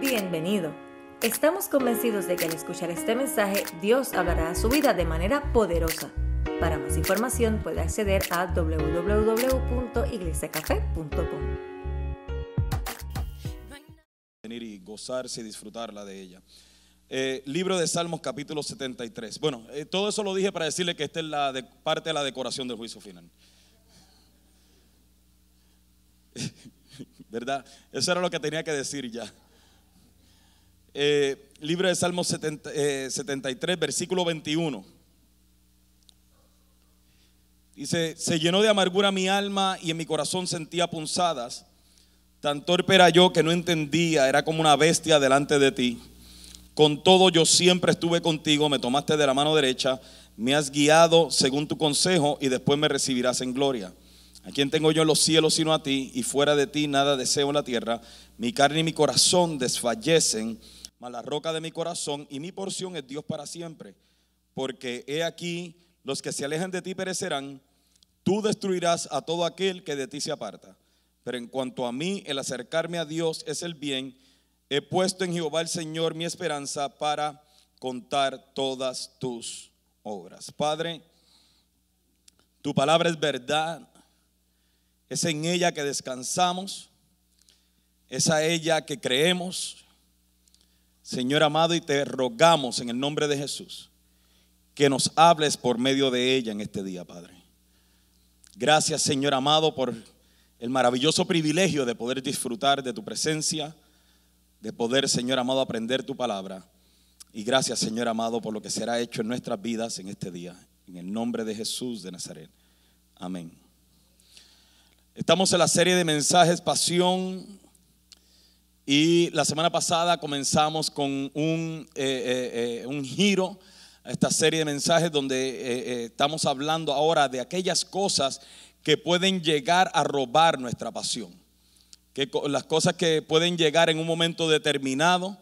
Bienvenido. Estamos convencidos de que al escuchar este mensaje Dios hablará a su vida de manera poderosa. Para más información puede acceder a www.iglesiacafé.com. venir y gozarse y disfrutarla de ella. Eh, libro de Salmos capítulo 73. Bueno, eh, todo eso lo dije para decirle que esta es la parte de la decoración del juicio final. ¿Verdad? Eso era lo que tenía que decir ya. Eh, libro de Salmos 70, eh, 73, versículo 21. Dice, se llenó de amargura mi alma y en mi corazón sentía punzadas. Tan torpe era yo que no entendía, era como una bestia delante de ti. Con todo yo siempre estuve contigo, me tomaste de la mano derecha, me has guiado según tu consejo y después me recibirás en gloria. ¿A quién tengo yo en los cielos sino a ti? Y fuera de ti nada deseo en la tierra. Mi carne y mi corazón desfallecen, mas la roca de mi corazón y mi porción es Dios para siempre. Porque he aquí, los que se alejan de ti perecerán, tú destruirás a todo aquel que de ti se aparta. Pero en cuanto a mí, el acercarme a Dios es el bien. He puesto en Jehová el Señor mi esperanza para contar todas tus obras. Padre, tu palabra es verdad. Es en ella que descansamos. Es a ella que creemos. Señor amado, y te rogamos en el nombre de Jesús que nos hables por medio de ella en este día, Padre. Gracias, Señor amado, por el maravilloso privilegio de poder disfrutar de tu presencia, de poder, Señor amado, aprender tu palabra. Y gracias, Señor amado, por lo que será hecho en nuestras vidas en este día. En el nombre de Jesús de Nazaret. Amén. Estamos en la serie de mensajes Pasión. Y la semana pasada comenzamos con un, eh, eh, eh, un giro a esta serie de mensajes donde estamos hablando ahora de aquellas cosas que pueden llegar a robar nuestra pasión. Que las cosas que pueden llegar en un momento determinado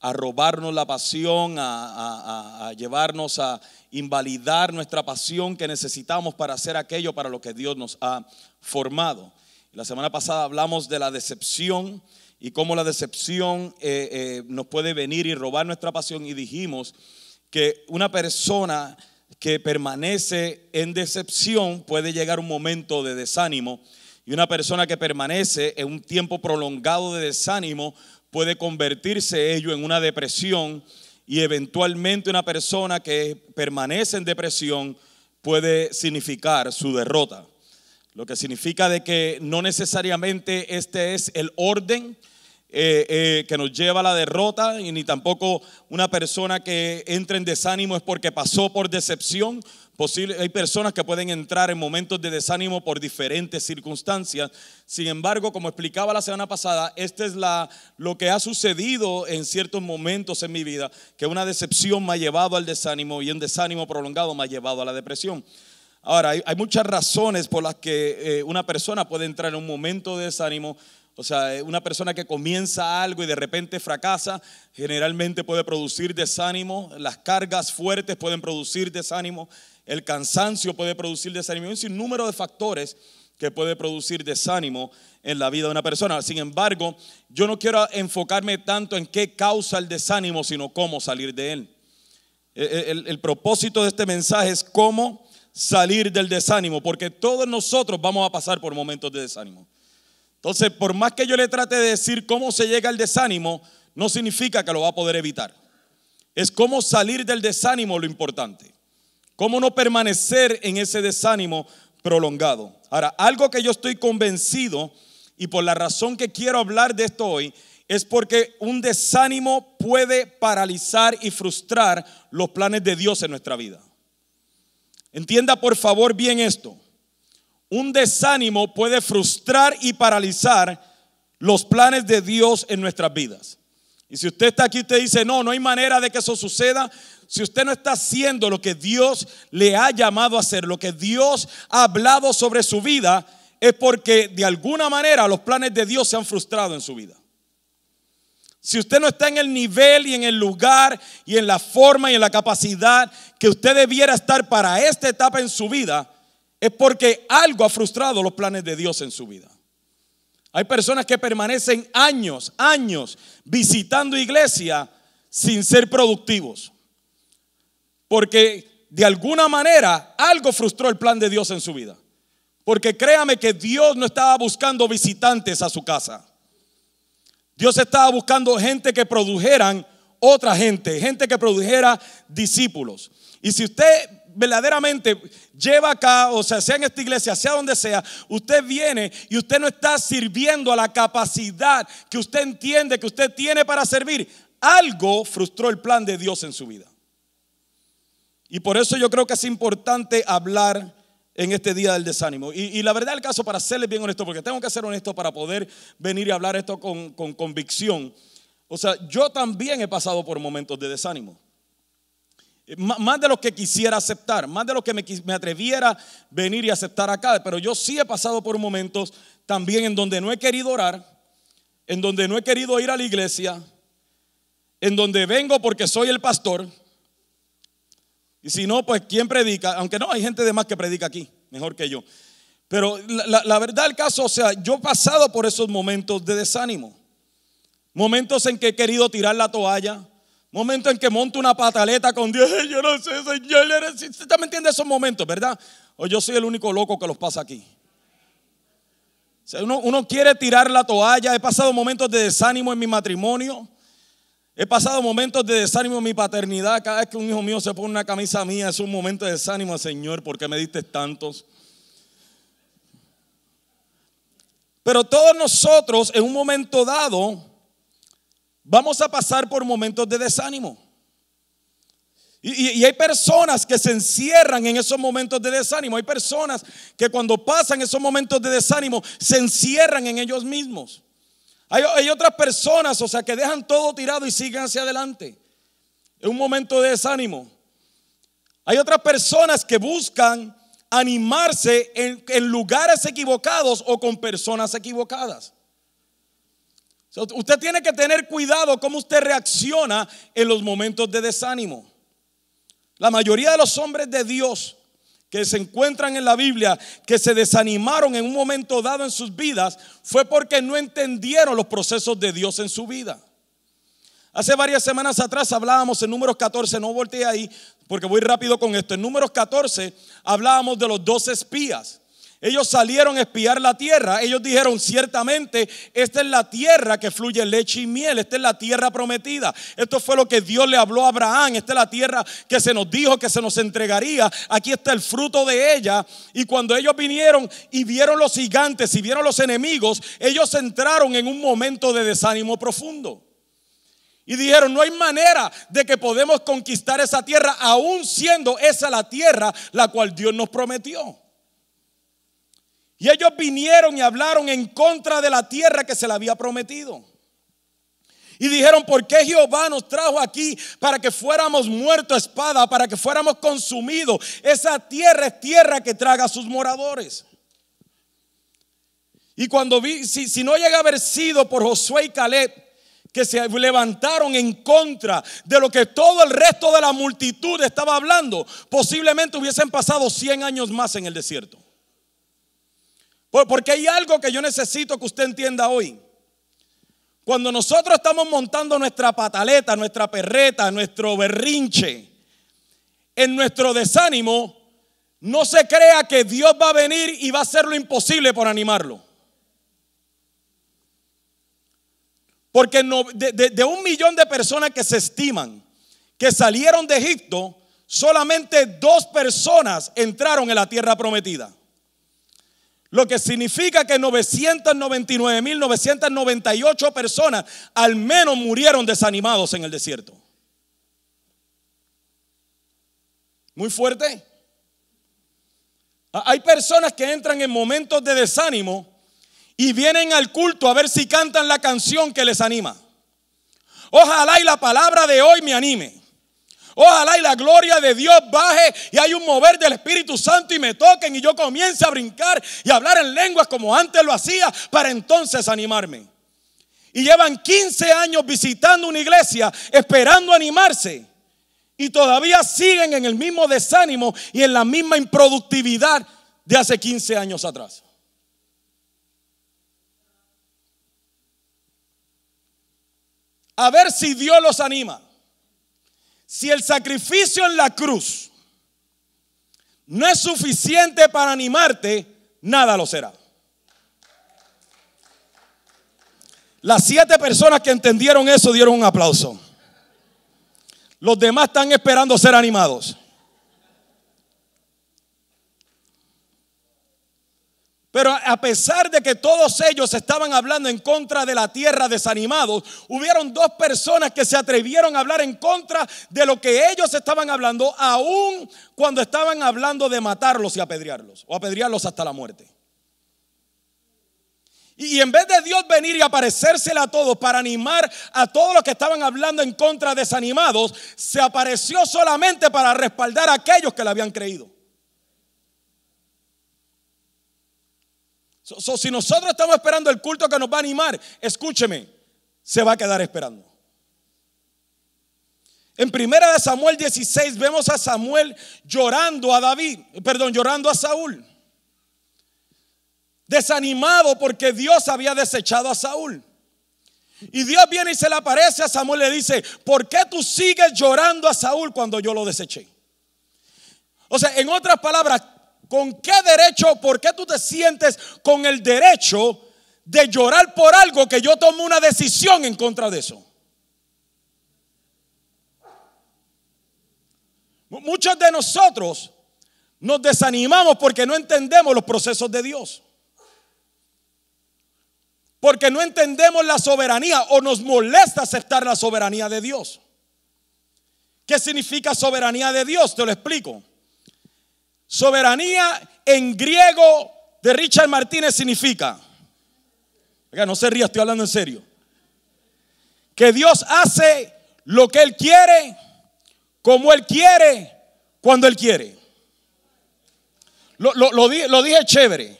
a robarnos la pasión, a- a llevarnos a invalidar nuestra pasión que necesitamos para hacer aquello para lo que Dios nos ha formado. La semana pasada hablamos de la decepción y cómo la decepción eh, eh, nos puede venir y robar nuestra pasión. Y dijimos que una persona que permanece en decepción puede llegar un momento de desánimo. Y una persona que permanece en un tiempo prolongado de desánimo puede convertirse ello en una depresión. Y eventualmente una persona que permanece en depresión puede significar su derrota. Lo que significa de que no necesariamente este es el orden eh, eh, que nos lleva a la derrota y ni tampoco una persona que entra en desánimo es porque pasó por decepción. Posible, hay personas que pueden entrar en momentos de desánimo por diferentes circunstancias. Sin embargo, como explicaba la semana pasada, este es lo que ha sucedido en ciertos momentos en mi vida, que una decepción me ha llevado al desánimo y un desánimo prolongado me ha llevado a la depresión. Ahora, hay, muchas razones por las que eh, una persona puede entrar en un momento de desánimo. O sea, eh, una persona que comienza algo y de repente fracasa, generalmente puede producir desánimo. Las cargas fuertes pueden producir desánimo. El cansancio puede producir desánimo. Un sinnúmero de factores que puede producir desánimo en la vida de una persona. Sin embargo, yo no quiero enfocarme tanto en qué causa el desánimo, sino cómo salir de él. El, el- el propósito de este mensaje es cómo salir del desánimo, porque todos nosotros vamos a pasar por momentos de desánimo. Entonces, por más que yo le trate de decir cómo se llega al desánimo, no significa que lo va a poder evitar. Es cómo salir del desánimo lo importante. Cómo no permanecer en ese desánimo prolongado. Ahora, algo que yo estoy convencido y por la razón que quiero hablar de esto hoy es porque un desánimo puede paralizar y frustrar los planes de Dios en nuestra vida. Entienda por favor bien esto. Un desánimo puede frustrar y paralizar los planes de Dios en nuestras vidas. Y si usted está aquí usted dice, no, no hay manera de que eso suceda, si usted no está haciendo lo que Dios le ha llamado a hacer, lo que Dios ha hablado sobre su vida, es porque de alguna manera los planes de Dios se han frustrado en su vida. Si usted no está en el nivel y en el lugar y en la forma y en la capacidad que usted debiera estar para esta etapa en su vida, es porque algo ha frustrado los planes de Dios en su vida. Hay personas que permanecen años, años visitando iglesia sin ser productivos. Porque de alguna manera algo frustró el plan de Dios en su vida. Porque créame que Dios no estaba buscando visitantes a su casa. Dios estaba buscando gente que produjeran otra gente, gente que produjera discípulos. Y si usted verdaderamente lleva acá, o sea, sea en esta iglesia, sea donde sea, usted viene y usted no está sirviendo a la capacidad que usted entiende que usted tiene para servir, algo frustró el plan de Dios en su vida. Y por eso yo creo que es importante hablar en este día del desánimo. Y, la verdad el caso, para serles bien honesto, porque tengo que ser honesto para poder venir y hablar esto con, con convicción. O sea, yo también he pasado por momentos de desánimo. Más de lo que quisiera aceptar, más de lo que me, me atreviera venir y aceptar acá. Pero yo sí he pasado por momentos también en donde no he querido orar, en donde no he querido ir a la iglesia, en donde vengo porque soy el pastor. Y si no, pues ¿quién predica? Aunque no, hay gente de más que predica aquí, mejor que yo. Pero la, verdad el caso, o sea, yo he pasado por esos momentos de desánimo. Momentos en que he querido tirar la toalla, Momento en que monto una pataleta con Dios. Yo no sé, Señor. Usted también entiende esos momentos, ¿verdad? O yo soy el único loco que los pasa aquí. uno, uno quiere tirar la toalla. He pasado momentos de desánimo en mi matrimonio. He pasado momentos de desánimo en mi paternidad. Cada vez que un hijo mío se pone una camisa mía es un momento de desánimo, Señor, porque me diste tantos. Pero todos nosotros en un momento dado vamos a pasar por momentos de desánimo. Y, hay personas que se encierran en esos momentos de desánimo. Hay personas que cuando pasan esos momentos de desánimo se encierran en ellos mismos. Hay, otras personas, o sea, que dejan todo tirado y siguen hacia adelante. En un momento de desánimo. Hay otras personas que buscan animarse en lugares equivocados o con personas equivocadas. Usted tiene que tener cuidado cómo usted reacciona en los momentos de desánimo. La mayoría de los hombres de Dios que se encuentran en la Biblia, que se desanimaron en un momento dado en sus vidas, fue porque no entendieron los procesos de Dios en su vida. Hace varias semanas atrás hablábamos en números 14, no volteé ahí porque voy rápido con esto. En números 14 hablábamos de los dos espías. Ellos salieron a espiar la tierra. Ellos dijeron, ciertamente, esta es la tierra que fluye leche y miel. Esta es la tierra prometida. Esto fue lo que Dios le habló a Abraham. Esta es la tierra que se nos dijo que se nos entregaría. Aquí está el fruto de ella. Y cuando ellos vinieron y vieron los gigantes y vieron los enemigos, ellos entraron en un momento de desánimo profundo. Y dijeron, no hay manera de que podemos conquistar esa tierra, aún siendo esa la tierra la cual Dios nos prometió. Y ellos vinieron y hablaron en contra de la tierra que se le había prometido. Y dijeron, ¿por qué Jehová nos trajo aquí para que fuéramos muertos a espada, para que fuéramos consumidos? Esa tierra es tierra que traga a sus moradores. Y cuando vi, si, si no llega a haber sido por Josué y Caleb, que se levantaron en contra de lo que todo el resto de la multitud estaba hablando, posiblemente hubiesen pasado 100 años más en el desierto. Porque hay algo que yo necesito que usted entienda hoy. Cuando nosotros estamos montando nuestra pataleta, nuestra perreta, nuestro berrinche, en nuestro desánimo, no se crea que Dios va a venir y va a hacer lo imposible por animarlo. Porque de, de un millón de personas que se estiman que salieron de Egipto, solamente dos personas entraron en la tierra prometida. Lo que significa que 999.998 personas al menos murieron desanimados en el desierto. Muy fuerte. Hay personas que entran en momentos de desánimo y vienen al culto a ver si cantan la canción que les anima. Ojalá y la palabra de hoy me anime. Ojalá y la gloria de Dios baje y hay un mover del Espíritu Santo y me toquen y yo comience a brincar y a hablar en lenguas como antes lo hacía para entonces animarme. Y llevan 15 años visitando una iglesia esperando animarse. Y todavía siguen en el mismo desánimo y en la misma improductividad de hace 15 años atrás. A ver si Dios los anima. Si el sacrificio en la cruz no es suficiente para animarte, nada lo será. Las siete personas que entendieron eso dieron un aplauso. Los demás están esperando ser animados. Pero a pesar de que todos ellos estaban hablando en contra de la tierra desanimados, hubieron dos personas que se atrevieron a hablar en contra de lo que ellos estaban hablando, aún cuando estaban hablando de matarlos y apedrearlos, o apedrearlos hasta la muerte. Y en vez de Dios venir y aparecérsela a todos para animar a todos los que estaban hablando en contra desanimados, se apareció solamente para respaldar a aquellos que le habían creído. Si nosotros estamos esperando el culto que nos va a animar, escúcheme, se va a quedar esperando. En primera de Samuel 16 vemos a Samuel llorando a David, perdón, llorando a Saúl desanimado porque Dios había desechado a Saúl. Y Dios viene y se le aparece a Samuel y le dice, ¿por qué tú sigues llorando a Saúl cuando yo lo deseché? O sea, en otras palabras, ¿con qué derecho, por qué tú te sientes con el derecho de llorar por algo que yo tomé una decisión en contra de eso? Muchos de nosotros nos desanimamos porque no entendemos los procesos de Dios. Porque no entendemos la soberanía o nos molesta aceptar la soberanía de Dios. ¿Qué significa soberanía de Dios? Te lo explico. Soberanía en griego de Richard Martínez significa, no se ría, estoy hablando en serio, que Dios hace lo que Él quiere, como Él quiere, cuando Él quiere. Lo, dije chévere.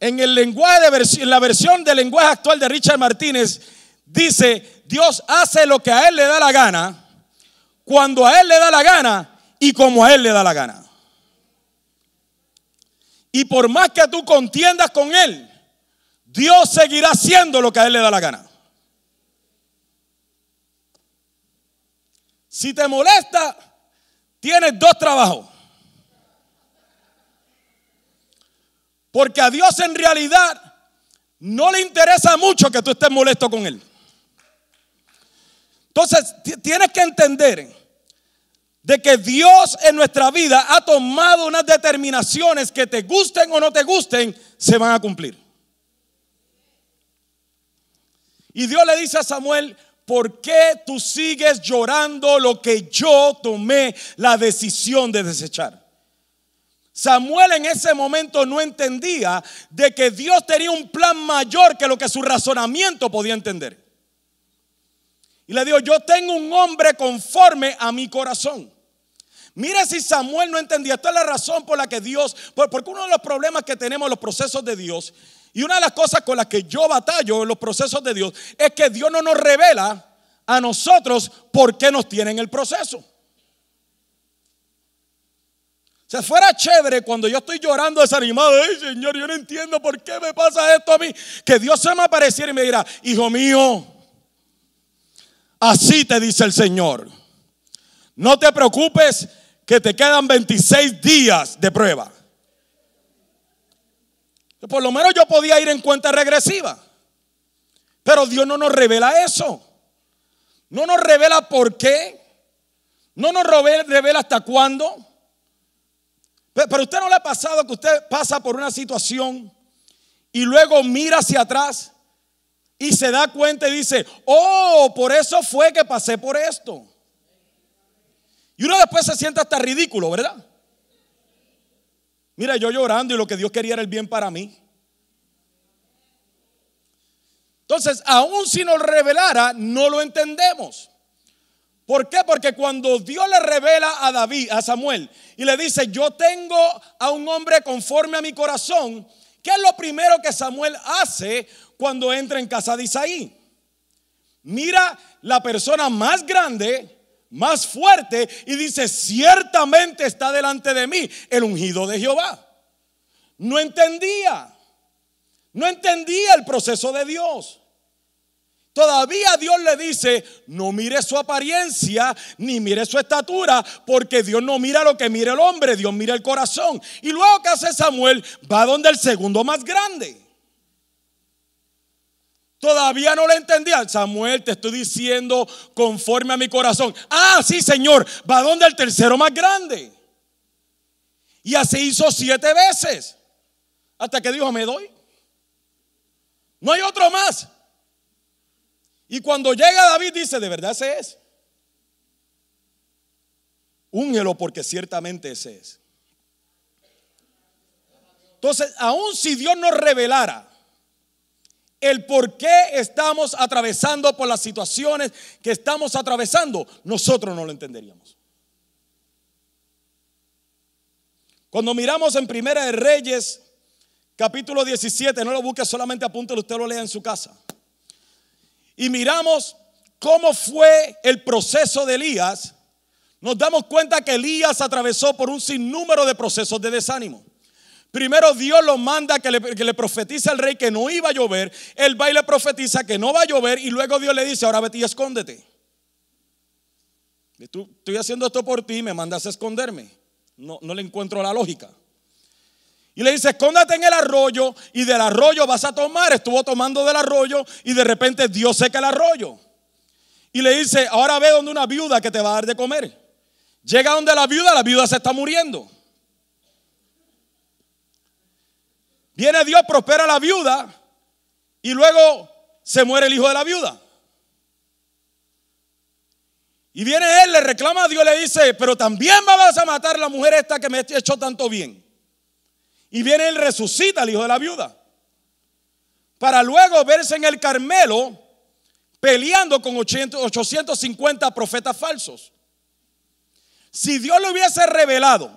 En el lenguaje de en la versión del lenguaje actual de Richard Martínez dice, Dios hace lo que a él le da la gana, cuando a él le da la gana y como a él le da la gana. Y por más que tú contiendas con él, Dios seguirá haciendo lo que a él le da la gana. Si te molesta, tienes dos trabajos. Porque a Dios en realidad no le interesa mucho que tú estés molesto con Él. Entonces, tienes que entender de que Dios en nuestra vida ha tomado unas determinaciones que te gusten o no te gusten, se van a cumplir. Y Dios le dice a Samuel, ¿por qué tú sigues llorando lo que yo tomé la decisión de desechar? Samuel en ese momento no entendía de que Dios tenía un plan mayor que lo que su razonamiento podía entender. Y le dijo, yo tengo un hombre conforme a mi corazón. Mira si Samuel no entendía. Esta es la razón por la que Dios, porque uno de los problemas que tenemos en los procesos de Dios, y una de las cosas con las que yo batallo en los procesos de Dios, es que Dios no nos revela a nosotros por qué nos tiene en el proceso. O sea, fuera chévere cuando yo estoy llorando desanimado, ay Señor, yo no entiendo por qué me pasa esto a mí. Que Dios se me apareciera y me dirá, hijo mío, así te dice el Señor. No te preocupes que te quedan 26 días de prueba. Por lo menos yo podía ir en cuenta regresiva. Pero Dios no nos revela eso. No nos revela por qué. No nos revela hasta cuándo. Pero usted no le ha pasado que usted pasa por una situación y luego mira hacia atrás y se da cuenta y dice, oh, por eso fue que pasé por esto. Y uno después se siente hasta ridículo, ¿verdad? Mira, yo llorando y lo que Dios quería era el bien para mí. Entonces, aún si nos revelara, no lo entendemos. ¿Por qué? Porque cuando Dios le revela a David, a Samuel, y le dice, yo tengo a un hombre conforme a mi corazón, ¿qué es lo primero que Samuel hace cuando entra en casa de Isaí? Mira la persona más grande, más fuerte, y dice, ciertamente está delante de mí el ungido de Jehová. No entendía, no entendía el proceso de Dios. todavía Dios le dice, no mire su apariencia, ni mire su estatura, porque Dios no mira lo que mira el hombre, Dios mira el corazón. Y luego que hace Samuel, va donde el segundo más grande. Todavía no le entendía. Samuel, te estoy diciendo conforme a mi corazón. Ah, sí, Señor. Va donde el tercero más grande. Y así hizo siete veces. Hasta que dijo, me doy. No hay otro más. Y cuando llega David dice, de verdad ese es. Úngelo porque ciertamente ese es. Entonces, aun si Dios nos revelara el por qué estamos atravesando por las situaciones que estamos atravesando, nosotros no lo entenderíamos. Cuando miramos en Primera de Reyes, capítulo 17, no lo busque solamente apúntelo, usted lo lea en su casa. Y miramos cómo fue el proceso de Elías, nos damos cuenta que Elías atravesó por un sinnúmero de procesos de desánimo. Primero Dios lo manda que le, que le, profetice al rey que no iba a llover. Él va y le profetiza que no va a llover. Y luego Dios le dice, ahora vete y escóndete. estoy haciendo esto por ti, me mandas a esconderme. No, no le encuentro la lógica. Y le dice, escóndate en el arroyo y del arroyo vas a tomar. Estuvo tomando del arroyo y de repente Dios seca el arroyo. Y le dice, ahora ve donde una viuda que te va a dar de comer. Llega donde la viuda, la viuda se está muriendo. Viene Dios, prospera a la viuda y luego se muere el hijo de la viuda. Y viene él, le reclama a Dios, le dice, pero también vas a matar la mujer esta que me hecho tanto bien. Y viene él, resucita al hijo de la viuda. Para luego verse en el Carmelo peleando con 850 profetas falsos. Si Dios le hubiese revelado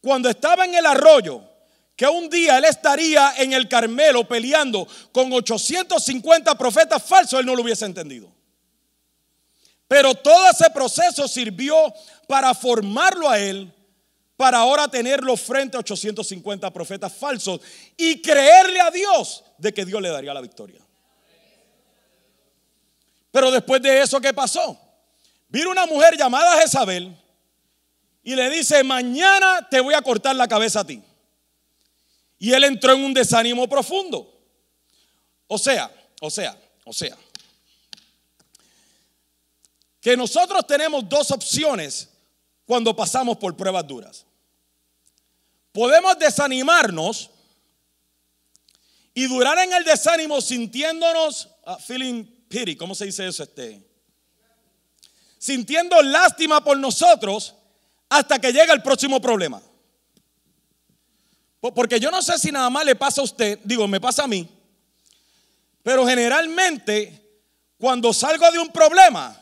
cuando estaba en el arroyo, que un día él estaría en el Carmelo peleando con 850 profetas falsos, él no lo hubiese entendido. Pero todo ese proceso sirvió para formarlo a él, para ahora tenerlo frente a 850 profetas falsos y creerle a Dios de que Dios le daría la victoria. Pero después de eso, ¿qué pasó? Vino una mujer llamada Jezabel y le dice, mañana te voy a cortar la cabeza a ti. Y él entró en un desánimo profundo. O sea, o sea, o sea, que nosotros tenemos dos opciones cuando pasamos por pruebas duras. Podemos desanimarnos y durar en el desánimo sintiéndonos, uh, feeling pity, ¿cómo se dice eso? Este? Sintiendo lástima por nosotros hasta que llega el próximo problema. Porque yo no sé si nada más le pasa a usted, digo, me pasa a mí, pero generalmente cuando salgo de un problema,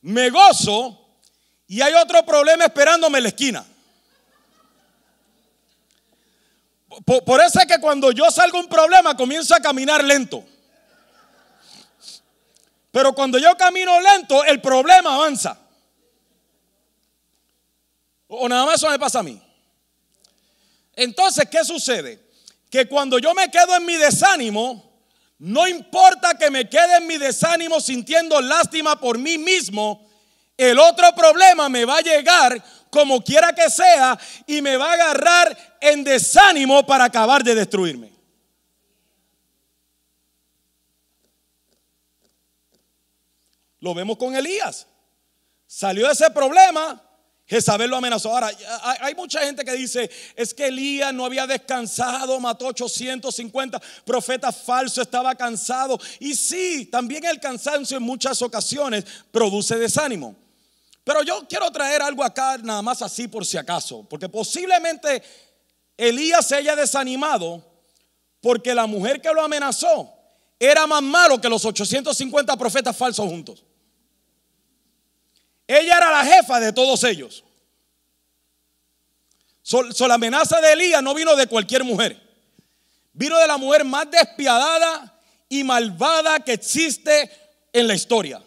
me gozo y hay otro problema esperándome en la esquina. Por, eso es que cuando yo salgo un problema comienzo a caminar lento. Pero cuando yo camino lento, el problema avanza. O nada más eso me pasa a mí. Entonces, ¿qué sucede? Que cuando yo me quedo en mi desánimo, no importa que me quede en mi desánimo sintiendo lástima por mí mismo, el otro problema me va a llegar como quiera que sea y me va a agarrar en desánimo para acabar de destruirme. Lo vemos con Elías. Salió de ese problema Jezabel lo amenazó. Ahora, hay mucha gente que dice, es que Elías no había descansado, mató 850 profetas falsos, estaba cansado. Y sí, también el cansancio en muchas ocasiones produce desánimo. Pero yo quiero traer algo acá nada más así por si acaso, porque posiblemente Elías se haya desanimado porque la mujer que lo amenazó era más malo que los 850 profetas falsos juntos. Ella era la jefa de todos ellos. la amenaza de Elías no vino de cualquier mujer. Vino de la mujer más despiadada y malvada que existe en la historia.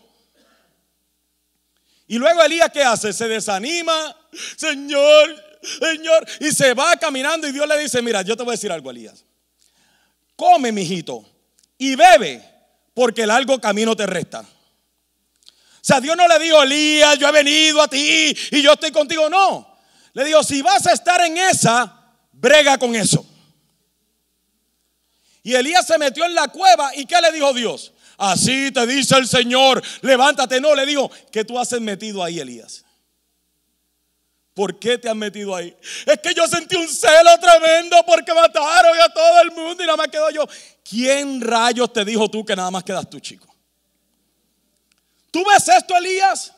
Y luego Elías, ¿qué hace? Se desanima, Señor, Señor, y se va caminando y Dios le dice, mira, yo te voy a decir algo, Elías. Come, mijito, y bebe, porque largo camino te resta. Sea, Dios no le dijo, Elías, yo he venido a ti y yo estoy contigo. No. Le dijo, si vas a estar en esa, brega con eso. Y Elías se metió en la cueva y ¿qué le dijo Dios? Así te dice el Señor, levántate. No, le dijo, ¿qué tú has metido ahí, Elías? ¿Por qué te has metido ahí? Es que yo sentí un celo tremendo porque mataron a todo el mundo y nada más quedo yo. ¿Quién rayos te dijo tú que nada más quedas tú, chico? ¿Tú ves esto, Elías?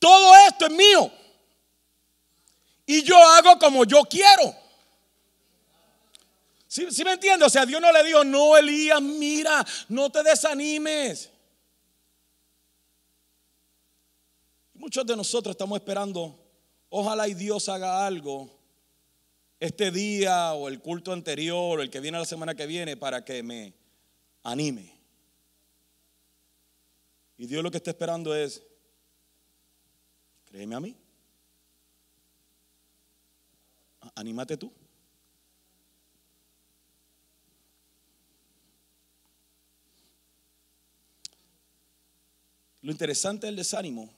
Todo esto es mío. Y yo hago como yo quiero. ¿Sí, me entiende? O sea, Dios no le dijo, no, Elías, mira, no te desanimes. Muchos de nosotros estamos esperando, ojalá y Dios haga algo este día o el culto anterior o el que viene la semana que viene para que me anime. Y Dios lo que está esperando es, créeme a mí, anímate tú. Lo interesante del desánimo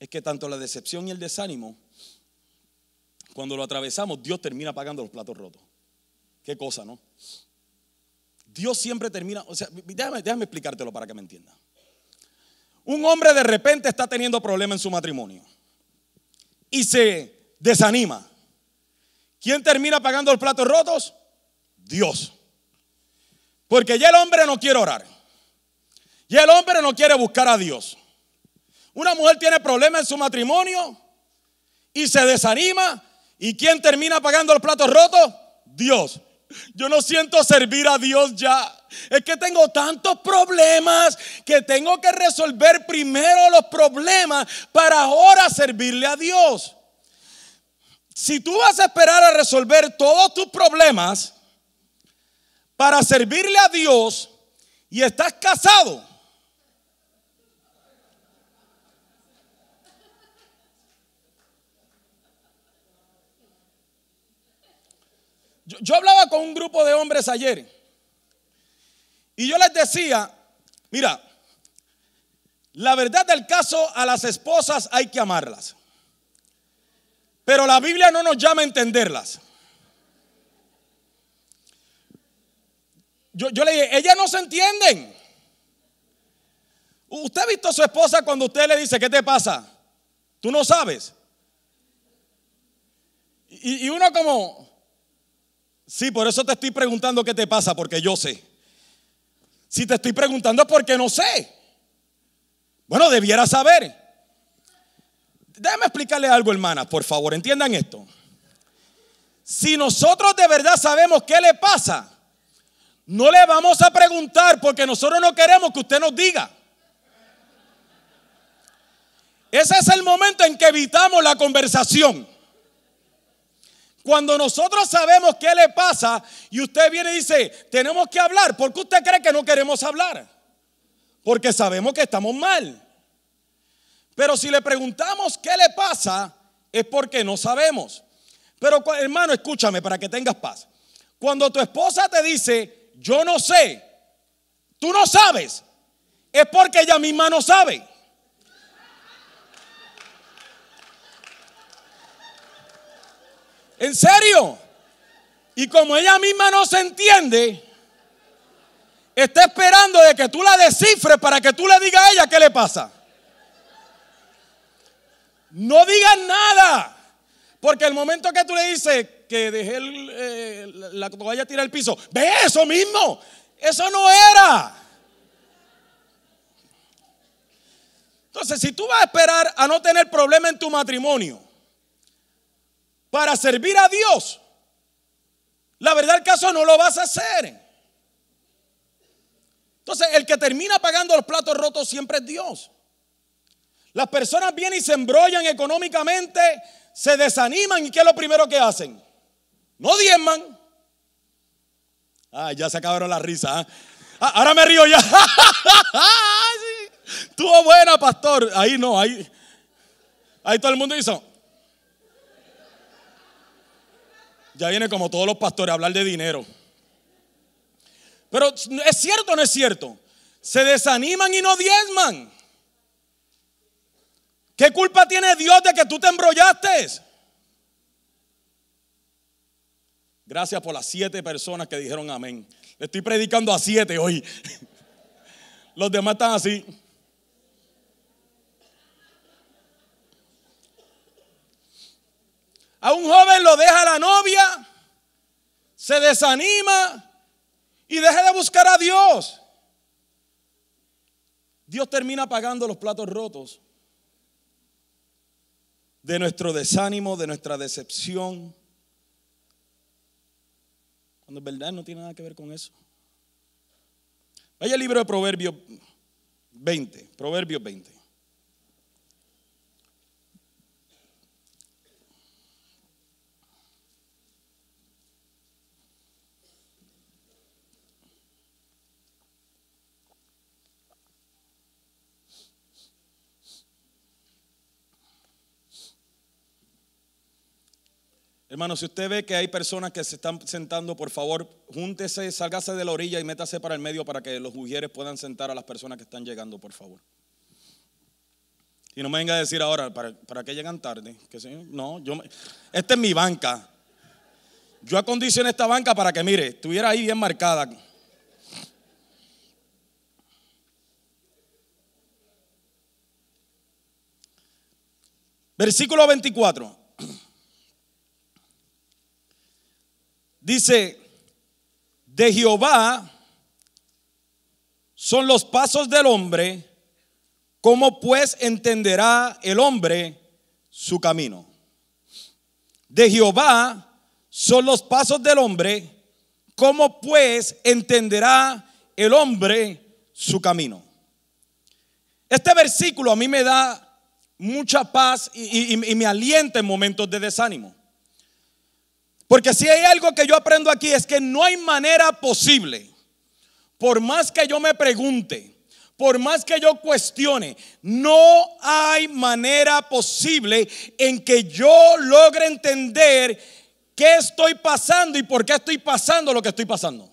es que tanto la decepción y el desánimo, cuando lo atravesamos, Dios termina pagando los platos rotos. Qué cosa, ¿no? Dios siempre termina, o sea, déjame, déjame explicártelo para que me entienda. Un hombre de repente está teniendo problemas en su matrimonio y se desanima. ¿Quién termina pagando los platos rotos? Dios. Porque ya el hombre no quiere orar. Y el hombre no quiere buscar a Dios. Una mujer tiene problemas en su matrimonio y se desanima. ¿Y quién termina pagando los platos rotos? Dios. Yo no siento servir a Dios ya. Es que tengo tantos problemas que tengo que resolver primero los problemas para ahora servirle a Dios. Si tú vas a esperar a resolver todos tus problemas para servirle a Dios y estás casado, Yo, hablaba con un grupo de hombres ayer y yo les decía, mira, la verdad del caso a las esposas hay que amarlas, pero la Biblia no nos llama a entenderlas. Yo, yo le dije, ellas no se entienden. ¿Usted ha visto a su esposa cuando usted le dice, ¿qué te pasa? Tú no sabes. Y, y uno como, Sí, por eso te estoy preguntando qué te pasa, porque yo sé. Si te estoy preguntando es porque no sé. Bueno, debiera saber. Déjame explicarle algo, hermana, por favor, entiendan esto. Si nosotros de verdad sabemos qué le pasa, no le vamos a preguntar porque nosotros no queremos que usted nos diga. Ese es el momento en que evitamos la conversación. Cuando nosotros sabemos qué le pasa y usted viene y dice, tenemos que hablar, ¿por qué usted cree que no queremos hablar? Porque sabemos que estamos mal. Pero si le preguntamos qué le pasa, es porque no sabemos. Pero hermano, escúchame para que tengas paz. Cuando tu esposa te dice, yo no sé, tú no sabes, es porque ella misma no sabe. ¿En serio? Y como ella misma no se entiende, está esperando de que tú la descifres para que tú le digas a ella qué le pasa. No digas nada. Porque el momento que tú le dices que dejé eh, la tirar al piso, ve eso mismo. Eso no era. Entonces, si tú vas a esperar a no tener problema en tu matrimonio, para servir a Dios, la verdad el caso no lo vas a hacer. Entonces, el que termina pagando los platos rotos siempre es Dios. Las personas vienen y se embrollan económicamente, se desaniman y ¿qué es lo primero que hacen? No diezman. Ah, ya se acabaron la risa. ¿ah? Ah, ahora me río ya. Tuvo buena, pastor. Ahí no, ahí. Ahí todo el mundo hizo. Ya viene como todos los pastores a hablar de dinero. Pero ¿es cierto o no es cierto? Se desaniman y no diezman. ¿Qué culpa tiene Dios de que tú te embrollaste? Gracias por las siete personas que dijeron amén. Le estoy predicando a siete hoy. Los demás están así. A un joven lo deja la novia, se desanima y deja de buscar a Dios. Dios termina pagando los platos rotos de nuestro desánimo, de nuestra decepción. Cuando en verdad no tiene nada que ver con eso. Vaya el libro de Proverbios 20, Proverbios 20. Hermano, si usted ve que hay personas que se están sentando, por favor, júntese, sálgase de la orilla y métase para el medio para que los mujeres puedan sentar a las personas que están llegando, por favor. Y no me venga a decir ahora, ¿para, para qué llegan tarde? Que no, yo, esta es mi banca. Yo acondicioné esta banca para que, mire, estuviera ahí bien marcada. Versículo 24. Dice, de Jehová son los pasos del hombre, ¿cómo pues entenderá el hombre su camino? De Jehová son los pasos del hombre, ¿cómo pues entenderá el hombre su camino? Este versículo a mí me da mucha paz y, y me alienta en momentos de desánimo. Porque si hay algo que yo aprendo aquí es que no hay manera posible, por más que yo me pregunte, por más que yo cuestione, no hay manera posible en que yo logre entender qué estoy pasando y por qué estoy pasando lo que estoy pasando.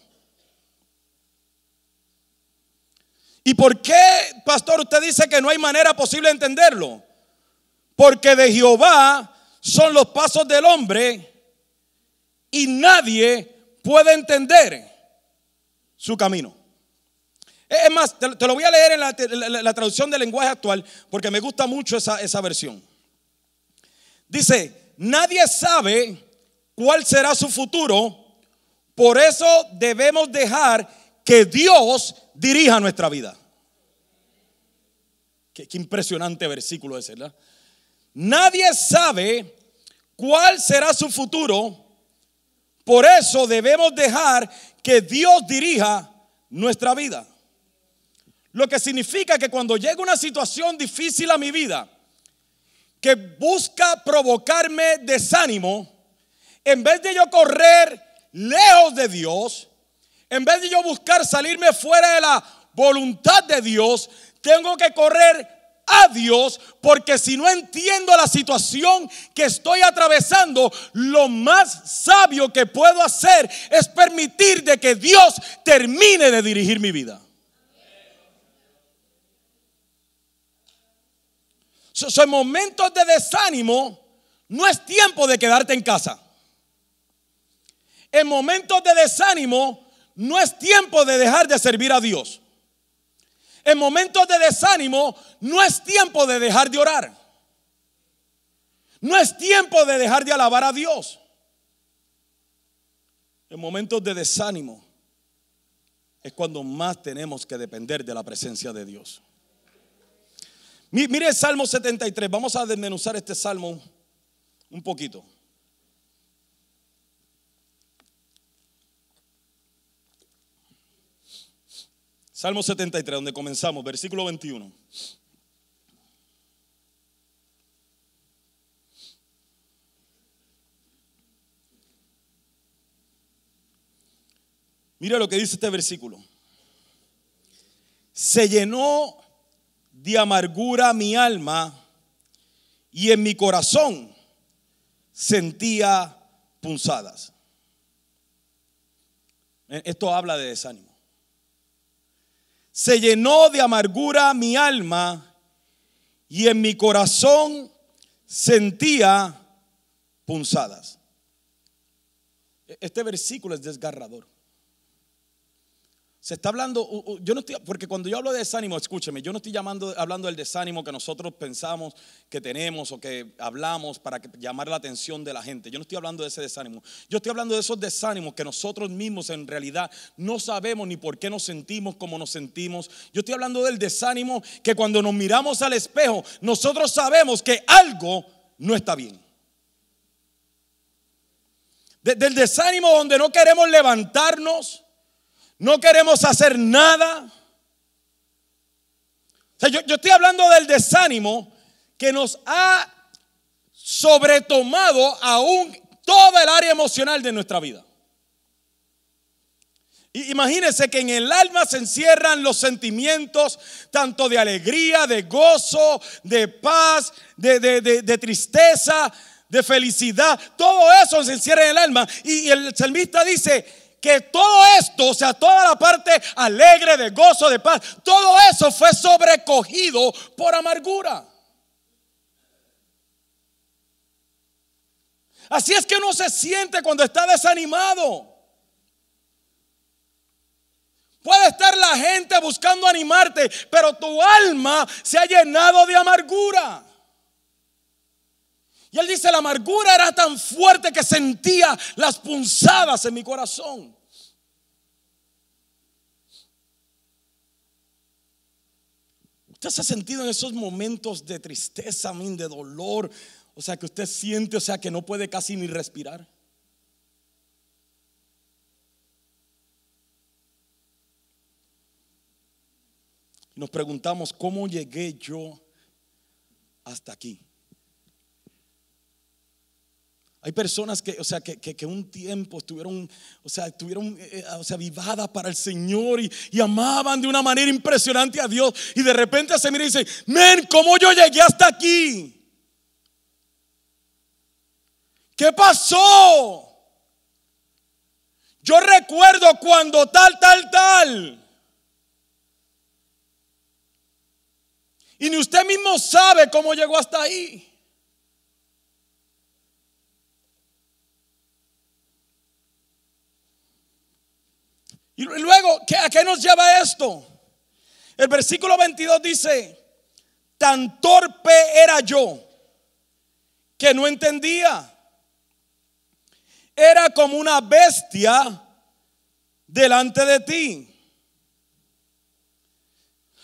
¿Y por qué, pastor, usted dice que no hay manera posible de entenderlo? Porque de Jehová son los pasos del hombre y nadie puede entender su camino. Es más, te, lo voy a leer en la, traducción del lenguaje actual porque me gusta mucho esa, versión. Dice, nadie sabe cuál será su futuro, por eso debemos dejar que Dios dirija nuestra vida. Qué, qué, impresionante versículo ese, ¿verdad? Nadie sabe cuál será su futuro, por eso debemos dejar que Dios dirija nuestra vida. Lo que significa que cuando llega una situación difícil a mi vida, que busca provocarme desánimo, en vez de yo correr lejos de Dios, en vez de yo buscar salirme fuera de la voluntad de Dios, tengo que correr a Dios, porque si no entiendo la situación que estoy atravesando, lo más sabio que puedo hacer es permitir de que Dios termine de dirigir mi vida. Son momentos de desánimo, no es tiempo de quedarte en casa. En momentos de desánimo, no es tiempo de dejar de servir a Dios. En momentos de desánimo no es tiempo de dejar de orar. No es tiempo de dejar de alabar a Dios. En momentos de desánimo es cuando más tenemos que depender de la presencia de Dios. Mire el Salmo 73. Vamos a desmenuzar este salmo un poquito. Salmo 73, donde comenzamos, versículo 21. Mira lo que dice este versículo. Se llenó de amargura mi alma y en mi corazón sentía punzadas. Esto habla de desánimo. Se llenó de amargura mi alma y en mi corazón sentía punzadas. Este versículo es desgarrador. Se está hablando, yo no estoy, porque cuando yo hablo de desánimo, escúcheme, yo no estoy llamando, hablando del desánimo que nosotros pensamos que tenemos o que hablamos para llamar la atención de la gente. Yo no estoy hablando de ese desánimo. Yo estoy hablando de esos desánimos que nosotros mismos en realidad no sabemos ni por qué nos sentimos como nos sentimos. Yo estoy hablando del desánimo que cuando nos miramos al espejo, nosotros sabemos que algo no está bien. del desánimo donde no queremos levantarnos no queremos hacer nada. yo, yo estoy hablando del desánimo que nos ha sobretomado aún toda el área emocional de nuestra vida. Imagínense que en el alma se encierran los sentimientos tanto de alegría, de gozo, de paz, de, de, tristeza, de felicidad. Todo eso se encierra en el alma. Y el salmista dice, que todo esto, o sea, toda la parte alegre, de gozo, de paz, todo eso fue sobrecogido por amargura. Así es que uno se siente cuando está desanimado. Puede estar la gente buscando animarte, pero tu alma se ha llenado de amargura. Y él dice, la amargura era tan fuerte que sentía las punzadas en mi corazón. ¿Usted se ha sentido en esos momentos de tristeza, de dolor? O sea, que usted siente, o sea, que no puede casi ni respirar. Nos preguntamos, ¿cómo llegué yo hasta aquí? Hay personas que, o sea, que, un tiempo estuvieron, o sea, estuvieron, eh, eh, o sea, vivadas para el Señor y, y, amaban de una manera impresionante a Dios. Y de repente se mira y dice, men, ¿cómo yo llegué hasta aquí? ¿Qué pasó? Yo recuerdo cuando tal, tal, tal. Y ni usted mismo sabe cómo llegó hasta ahí. Y luego, ¿a qué nos lleva esto? El versículo 22 dice, tan torpe era yo que no entendía. Era como una bestia delante de ti.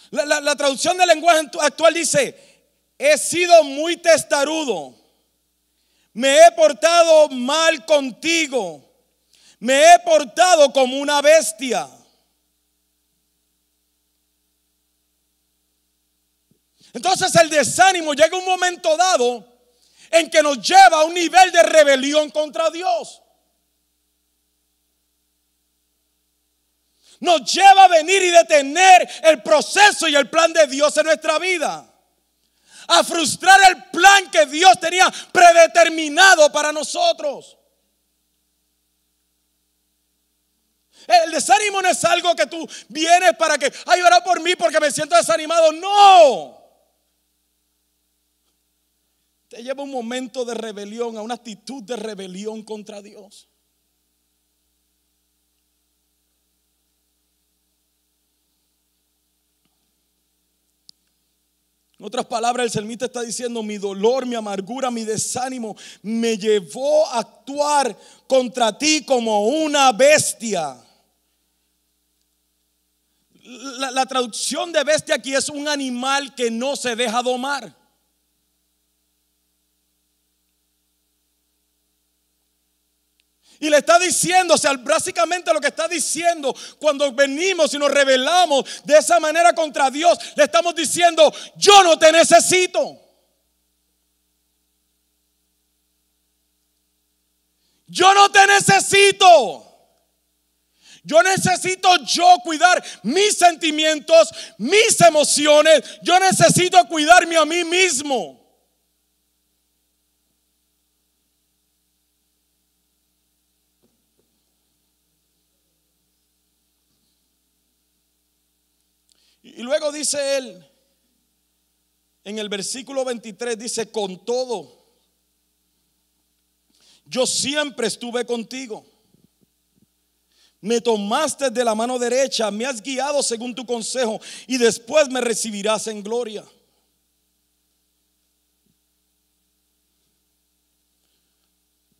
La, la traducción del lenguaje actual dice, he sido muy testarudo, me he portado mal contigo me he portado como una bestia. Entonces el desánimo llega un momento dado en que nos lleva a un nivel de rebelión contra Dios. Nos lleva a venir y detener el proceso y el plan de Dios en nuestra vida. A frustrar el plan que Dios tenía predeterminado para nosotros. El desánimo no es algo que tú vienes para que, ay, ora por mí porque me siento desanimado. No. Te lleva un momento de rebelión, a una actitud de rebelión contra Dios. En otras palabras, el salmista está diciendo, mi dolor, mi amargura, mi desánimo me llevó a actuar contra ti como una bestia la, traducción de bestia aquí es un animal que no se deja domar. Y le está diciendo, o sea, básicamente lo que está diciendo cuando venimos y nos rebelamos de esa manera contra Dios, le estamos diciendo, yo no te necesito. Yo no te necesito. Yo necesito yo cuidar mis sentimientos, mis emociones. Yo necesito cuidarme a mí mismo. Y luego dice él, en el versículo 23, dice, con todo, yo siempre estuve contigo. Me tomaste de la mano derecha, me has guiado según tu consejo y después me recibirás en gloria.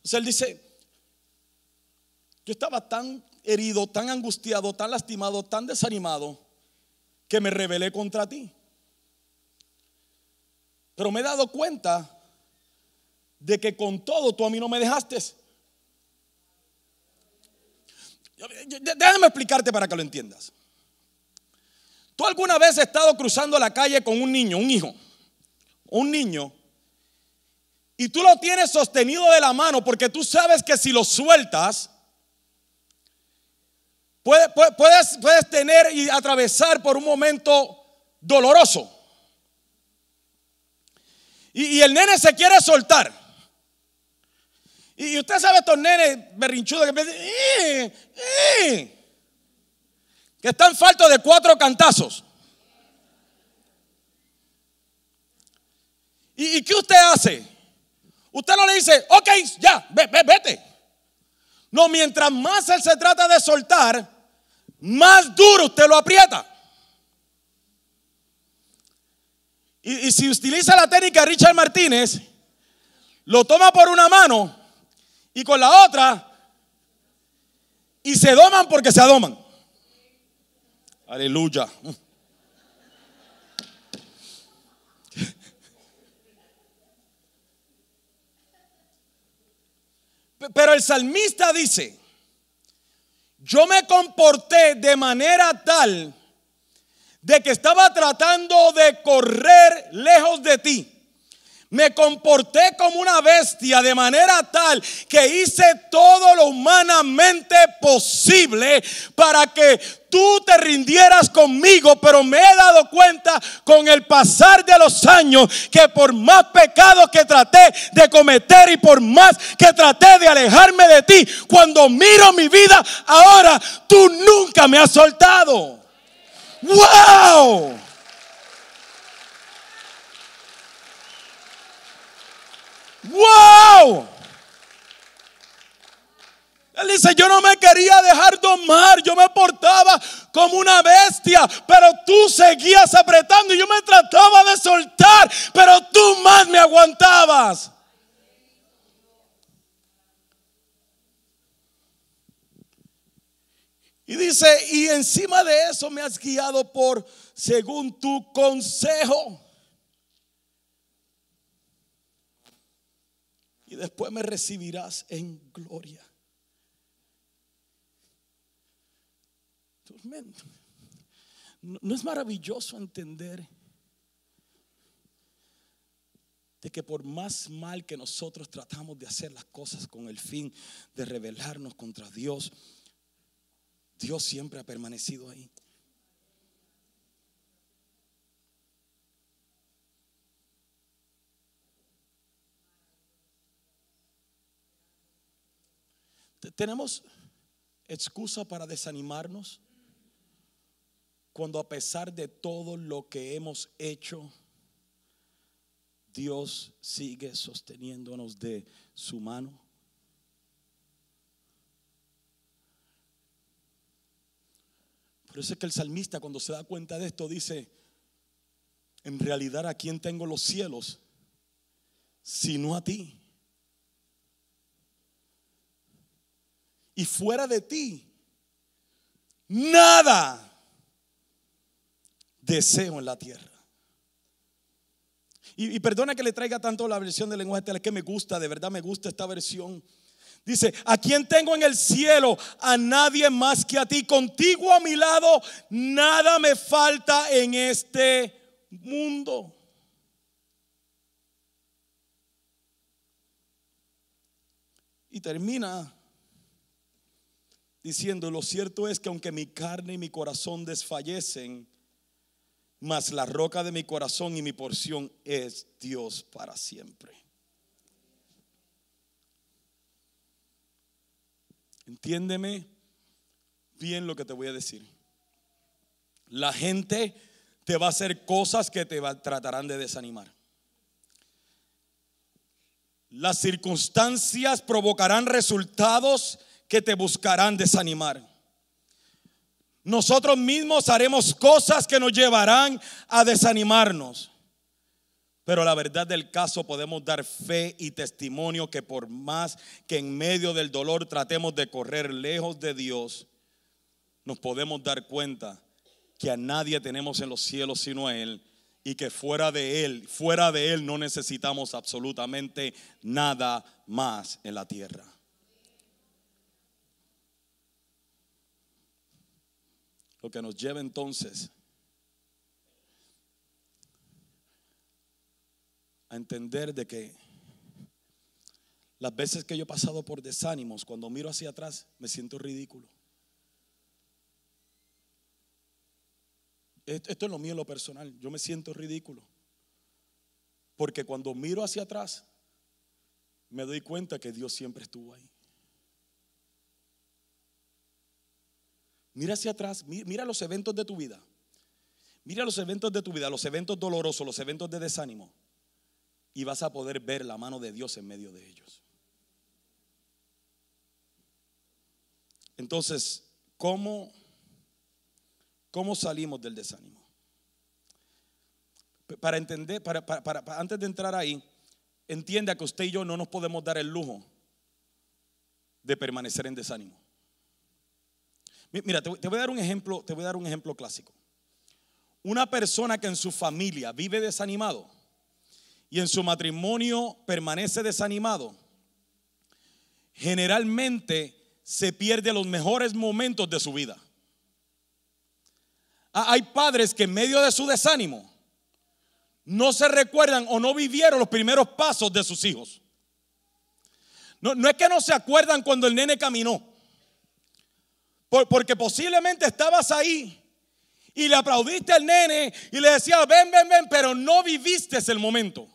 O él dice, yo estaba tan herido, tan angustiado, tan lastimado, tan desanimado, que me rebelé contra ti. Pero me he dado cuenta de que con todo tú a mí no me dejaste. Déjame explicarte para que lo entiendas. ¿Tú alguna vez has estado cruzando la calle con un niño, un hijo, un niño, y tú lo tienes sostenido de la mano porque tú sabes que si lo sueltas, puedes, puedes, puedes tener y atravesar por un momento doloroso? Y, el nene se quiere soltar. Y usted sabe estos nenes berrinchudos que eh, eh", que están faltos de cuatro cantazos. ¿Y, qué usted hace? Usted no le dice, ok, ya, vete. No, mientras más él se trata de soltar, más duro usted lo aprieta. Y, si utiliza la técnica Richard Martínez, lo toma por una mano y con la otra y se doman porque se adoman. Aleluya. Pero el salmista dice, yo me comporté de manera tal de que estaba tratando de correr lejos de ti. Me comporté como una bestia de manera tal que hice todo lo humanamente posible para que tú te rindieras conmigo, pero me he dado cuenta con el pasar de los años que por más pecados que traté de cometer y por más que traté de alejarme de ti, cuando miro mi vida ahora, tú nunca me has soltado. ¡Wow! ¡Wow! Él dice, yo no me quería dejar domar, yo me portaba como una bestia, pero tú seguías apretando y yo me trataba de soltar, pero tú más me aguantabas. Y dice, y encima de eso me has guiado por según tu consejo. Y después me recibirás en gloria. No es maravilloso entender de que por más mal que nosotros tratamos de hacer las cosas con el fin de rebelarnos contra Dios, Dios siempre ha permanecido ahí. Tenemos excusa para desanimarnos cuando a pesar de todo lo que hemos hecho, Dios sigue sosteniéndonos de su mano. Por eso es que el salmista cuando se da cuenta de esto dice, en realidad a quién tengo los cielos, sino a ti. Y fuera de ti, nada deseo en la tierra. Y, perdona que le traiga tanto la versión de lenguaje es que me gusta, de verdad me gusta esta versión. Dice, ¿a quién tengo en el cielo? A nadie más que a ti. Contigo a mi lado, nada me falta en este mundo. Y termina diciendo, lo cierto es que aunque mi carne y mi corazón desfallecen, mas la roca de mi corazón y mi porción es Dios para siempre. Entiéndeme bien lo que te voy a decir. La gente te va a hacer cosas que te tratarán de desanimar. Las circunstancias provocarán resultados que te buscarán desanimar. Nosotros mismos haremos cosas que nos llevarán a desanimarnos. Pero la verdad del caso podemos dar fe y testimonio que por más que en medio del dolor tratemos de correr lejos de Dios, nos podemos dar cuenta que a nadie tenemos en los cielos sino a Él y que fuera de Él, fuera de Él no necesitamos absolutamente nada más en la tierra. Lo que nos lleva entonces a entender de que las veces que yo he pasado por desánimos, cuando miro hacia atrás, me siento ridículo. Esto es lo mío, lo personal. Yo me siento ridículo. Porque cuando miro hacia atrás, me doy cuenta que Dios siempre estuvo ahí. Mira hacia atrás, mira los eventos de tu vida. Mira los eventos de tu vida, los eventos dolorosos, los eventos de desánimo. Y vas a poder ver la mano de Dios en medio de ellos. Entonces, ¿cómo, cómo salimos del desánimo? Para entender, para, antes de entrar ahí, entienda que usted y yo no nos podemos dar el lujo de permanecer en desánimo. Mira, te, voy a dar un ejemplo, te voy a dar un ejemplo clásico. Una persona que en su familia vive desanimado y en su matrimonio permanece desanimado, generalmente se pierde los mejores momentos de su vida. Ah, hay padres que en medio de su desánimo no se recuerdan o no vivieron los primeros pasos de sus hijos. No, no es que no se acuerdan cuando el nene caminó porque posiblemente estabas ahí y le aplaudiste al nene y le decías, ven, ven, ven, pero no viviste el momento.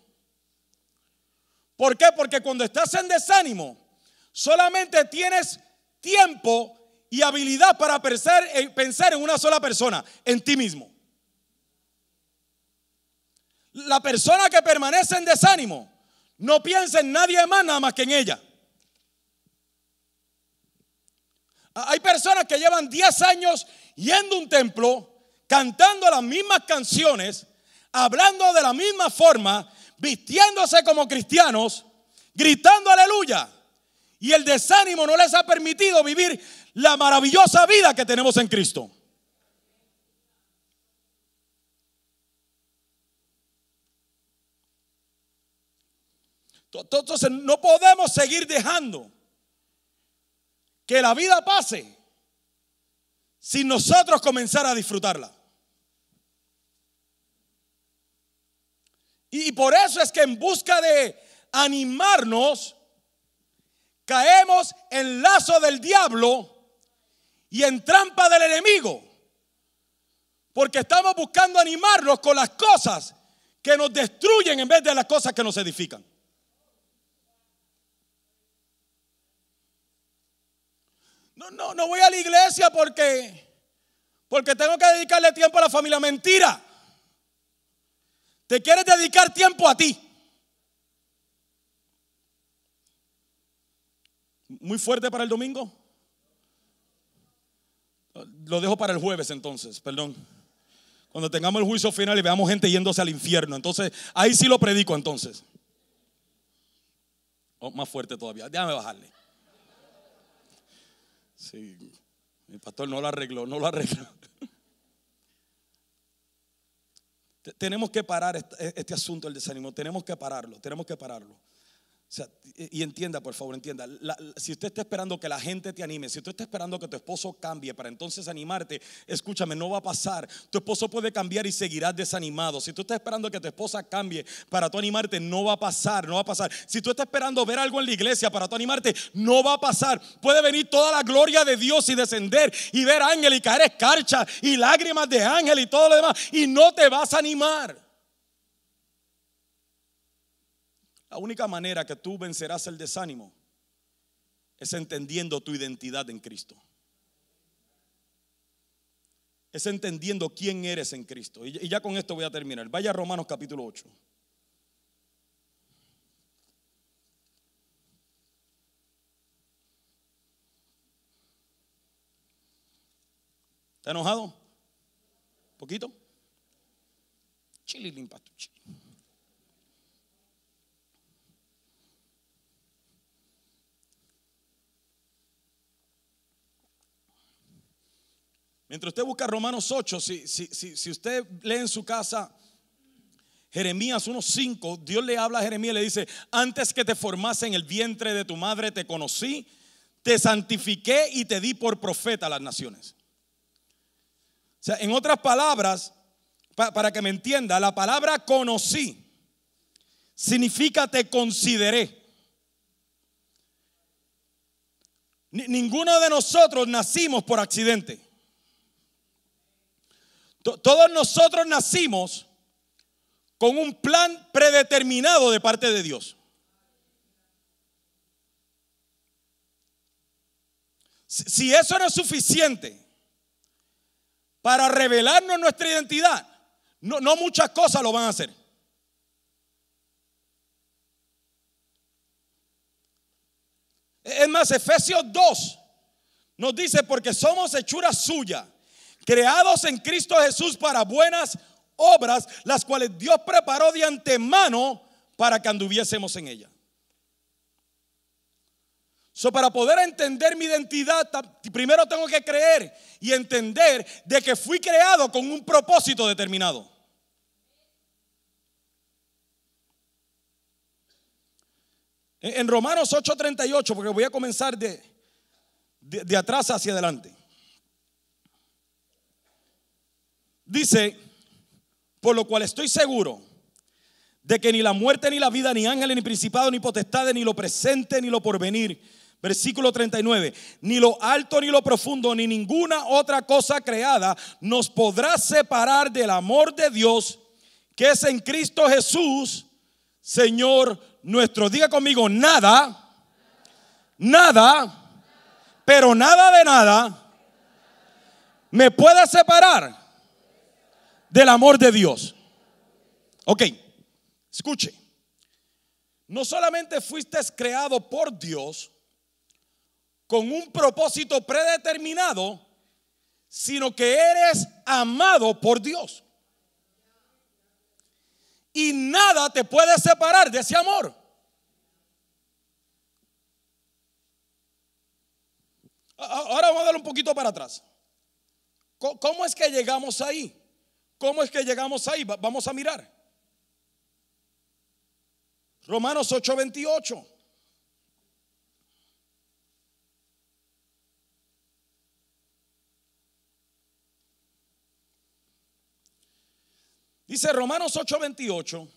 ¿Por qué? Porque cuando estás en desánimo, solamente tienes tiempo y habilidad para pensar, pensar en una sola persona, en ti mismo. La persona que permanece en desánimo no piensa en nadie más nada más que en ella. Hay personas que llevan 10 años yendo a un templo, cantando las mismas canciones, hablando de la misma forma, vistiéndose como cristianos, gritando aleluya. Y el desánimo no les ha permitido vivir la maravillosa vida que tenemos en Cristo. Entonces no podemos seguir dejando que la vida pase sin nosotros comenzar a disfrutarla. Y por eso es que en busca de animarnos, caemos en lazo del diablo y en trampa del enemigo. Porque estamos buscando animarnos con las cosas que nos destruyen en vez de las cosas que nos edifican. No, no, no voy a la iglesia porque, porque tengo que dedicarle tiempo a la familia. Mentira. Te quieres dedicar tiempo a ti. Muy fuerte para el domingo. Lo dejo para el jueves entonces, perdón. Cuando tengamos el juicio final y veamos gente yéndose al infierno. Entonces, ahí sí lo predico entonces. Oh, más fuerte todavía. Déjame bajarle. Sí, el pastor no lo arregló, no lo arregló. Tenemos que parar este asunto del desánimo, tenemos que pararlo, tenemos que pararlo y entienda, por favor, entienda. si usted está esperando que la gente te anime, si usted está esperando que tu esposo cambie para entonces animarte, escúchame, no va a pasar. Tu esposo puede cambiar y seguirás desanimado. Si tú estás esperando que tu esposa cambie para tú animarte, no va a pasar, no va a pasar. Si tú estás esperando ver algo en la iglesia para tú animarte, no va a pasar. Puede venir toda la gloria de Dios y descender y ver ángel y caer escarcha y lágrimas de ángel y todo lo demás y no te vas a animar. La única manera que tú vencerás el desánimo es entendiendo tu identidad en Cristo. es entendiendo quién eres en Cristo. Y ya con esto voy a terminar. Vaya a Romanos capítulo 8. ¿Está enojado? ¿Poquito? Chile limpa tu Mientras usted busca Romanos 8, si, si, si, usted lee en su casa Jeremías 1.5, Dios le habla a Jeremías y le dice, antes que te formase en el vientre de tu madre te conocí, te santifiqué y te di por profeta a las naciones. O sea, en otras palabras, para que me entienda, la palabra conocí significa te consideré. Ninguno de nosotros nacimos por accidente. Todos nosotros nacimos con un plan predeterminado de parte de Dios. Si eso no es suficiente para revelarnos nuestra identidad, no, muchas cosas lo van a hacer. Es más, Efesios 2 nos dice, porque somos hechura suya creados en Cristo Jesús para buenas obras, las cuales Dios preparó de antemano para que anduviésemos en ella. So, para poder entender mi identidad, primero tengo que creer y entender de que fui creado con un propósito determinado. En Romanos 8:38, porque voy a comenzar de, de atrás hacia adelante. Dice, por lo cual estoy seguro de que ni la muerte, ni la vida, ni ángeles, ni principado, ni potestades, ni lo presente, ni lo porvenir. Versículo 39, ni lo alto, ni lo profundo, ni ninguna otra cosa creada nos podrá separar del amor de Dios que es en Cristo Jesús, Señor nuestro. Diga conmigo, nada, nada, pero nada de nada me puede separar del amor de Dios. Ok, escuche. No solamente fuiste creado por Dios con un propósito predeterminado, sino que eres amado por Dios. Y nada te puede separar de ese amor. Ahora vamos a dar un poquito para atrás. ¿Cómo es que llegamos ahí? ¿Cómo es que llegamos ahí? Vamos a mirar. Romanos 8:28. Dice Romanos 8:28,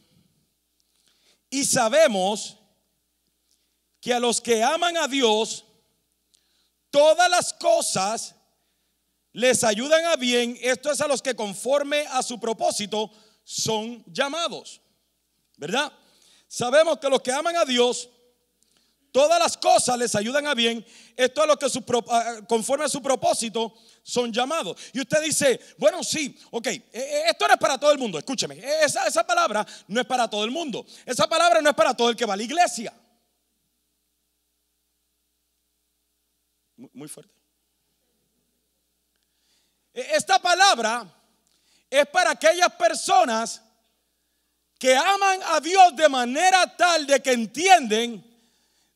y sabemos que a los que aman a Dios, todas las cosas les ayudan a bien, esto es a los que conforme a su propósito son llamados. ¿Verdad? Sabemos que los que aman a Dios, todas las cosas les ayudan a bien, esto es a los que conforme a su propósito son llamados. Y usted dice, bueno, sí, ok, e, e, esto no es para todo el mundo, escúcheme, e, esa, esa palabra no es para todo el mundo, esa palabra no es para todo el que va a la iglesia. Muy fuerte. E, esta palabra es para aquellas personas que aman a Dios de manera tal de que entienden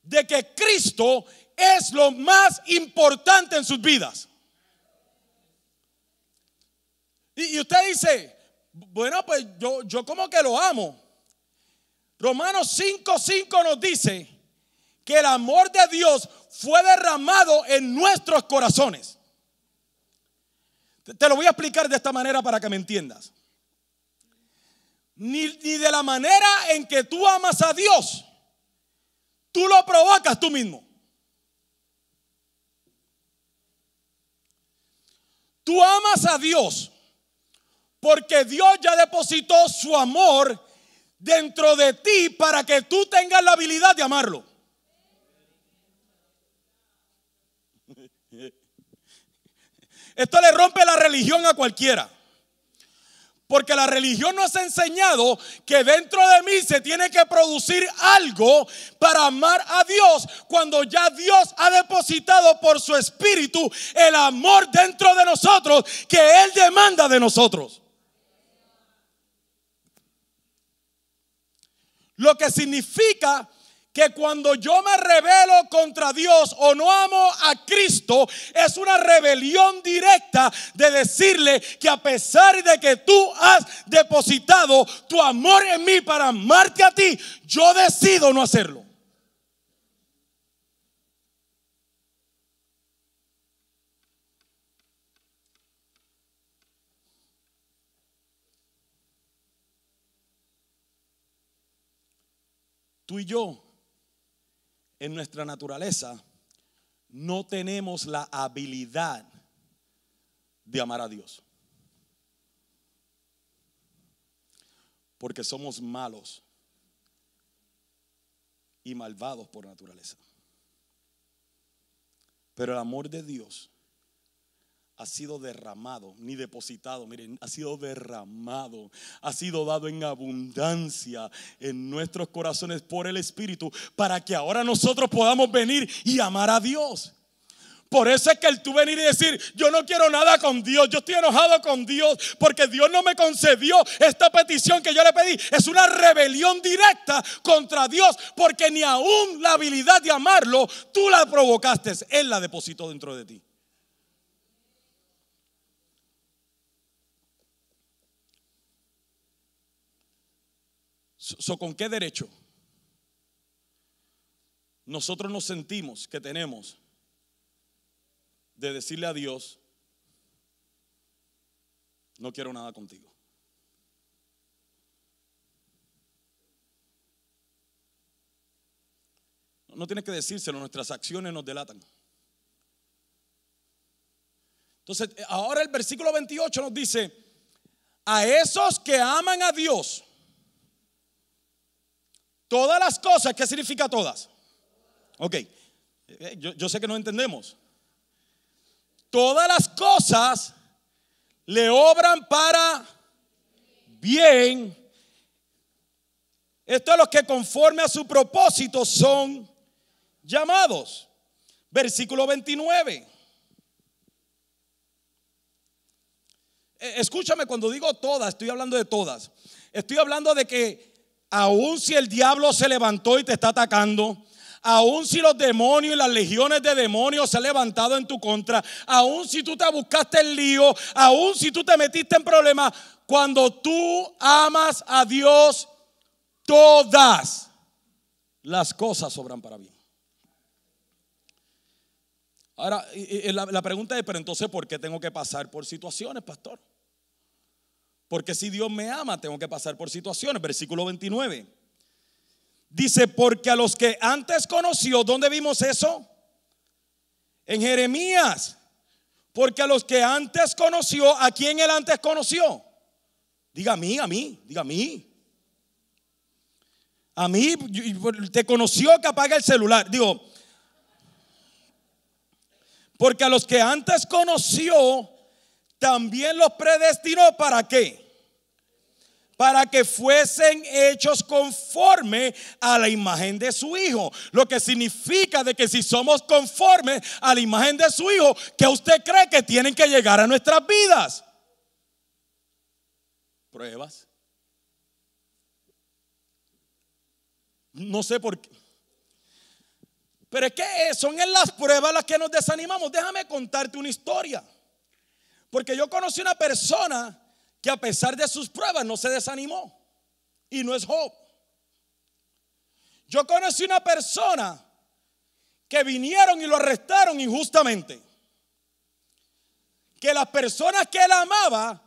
de que Cristo es lo más importante en sus vidas. Y, usted dice, bueno, pues yo, yo como que lo amo. Romanos 5:5 nos dice que el amor de Dios fue derramado en nuestros corazones. Te lo voy a explicar de esta manera para que me entiendas. Ni, de la manera en que tú amas a Dios, tú lo provocas tú mismo. Tú amas a Dios porque Dios ya depositó su amor dentro de ti para que tú tengas la habilidad de amarlo. Esto le rompe la religión a cualquiera. Porque la religión nos ha enseñado que dentro de mí se tiene que producir algo para amar a Dios cuando ya Dios ha depositado por su espíritu el amor dentro de nosotros que Él demanda de nosotros. Lo que significa que cuando yo me rebelo contra Dios o no amo a Cristo, es una rebelión directa de decirle que a pesar de que tú has depositado tu amor en mí para amarte a ti, yo decido no hacerlo. Tú y yo en nuestra naturaleza no tenemos la habilidad de amar a Dios. Porque somos malos y malvados por naturaleza. Pero el amor de Dios ha sido derramado, ni depositado, miren, ha sido derramado, ha sido dado en abundancia en nuestros corazones por el Espíritu, para que ahora nosotros podamos venir y amar a Dios. Por eso es que el tú venir y decir, yo no quiero nada con Dios, yo estoy enojado con Dios porque Dios no me concedió esta petición que yo le pedí. Es una rebelión directa contra Dios porque ni aún la habilidad de amarlo tú la provocaste, Él la depositó dentro de ti. ¿Con qué derecho nosotros nos sentimos que tenemos de decirle a Dios, no quiero nada contigo? No tienes que decírselo, nuestras acciones nos delatan. Entonces, ahora el versículo 28 nos dice, a esos que aman a Dios, Todas las cosas, ¿qué significa todas? Ok, eh, yo, sé que no entendemos. Todas las cosas le obran para bien. Esto es lo que conforme a su propósito son llamados. Versículo 29. Eh, escúchame, cuando digo todas, estoy hablando de todas. Estoy hablando de que aun si el diablo se levantó y te está atacando, aun si los demonios y las legiones de demonios se han levantado en tu contra, aun si tú te buscaste el lío, aun si tú te metiste en problemas, cuando tú amas a Dios, todas las cosas sobran para bien. Ahora, la, la pregunta es, pero entonces, ¿por qué tengo que pasar por situaciones, pastor? Porque si Dios me ama, tengo que pasar por situaciones. Versículo 29. Dice, porque a los que antes conoció, ¿dónde vimos eso? En Jeremías. Porque a los que antes conoció, ¿a quién él antes conoció? Diga a mí, a mí, diga a mí. A mí, te conoció que apaga el celular. Digo, porque a los que antes conoció, también los predestinó para qué? Para que fuesen hechos conforme a la imagen de su Hijo. Lo que significa de que si somos conformes a la imagen de su Hijo, ¿qué usted cree que tienen que llegar a nuestras vidas? Pruebas. No sé por qué. Pero es que son en las pruebas las que nos desanimamos. Déjame contarte una historia. Porque yo conocí una persona que a pesar de sus pruebas no se desanimó. Y no es Job. Yo conocí una persona que vinieron y lo arrestaron injustamente. Que las personas que él amaba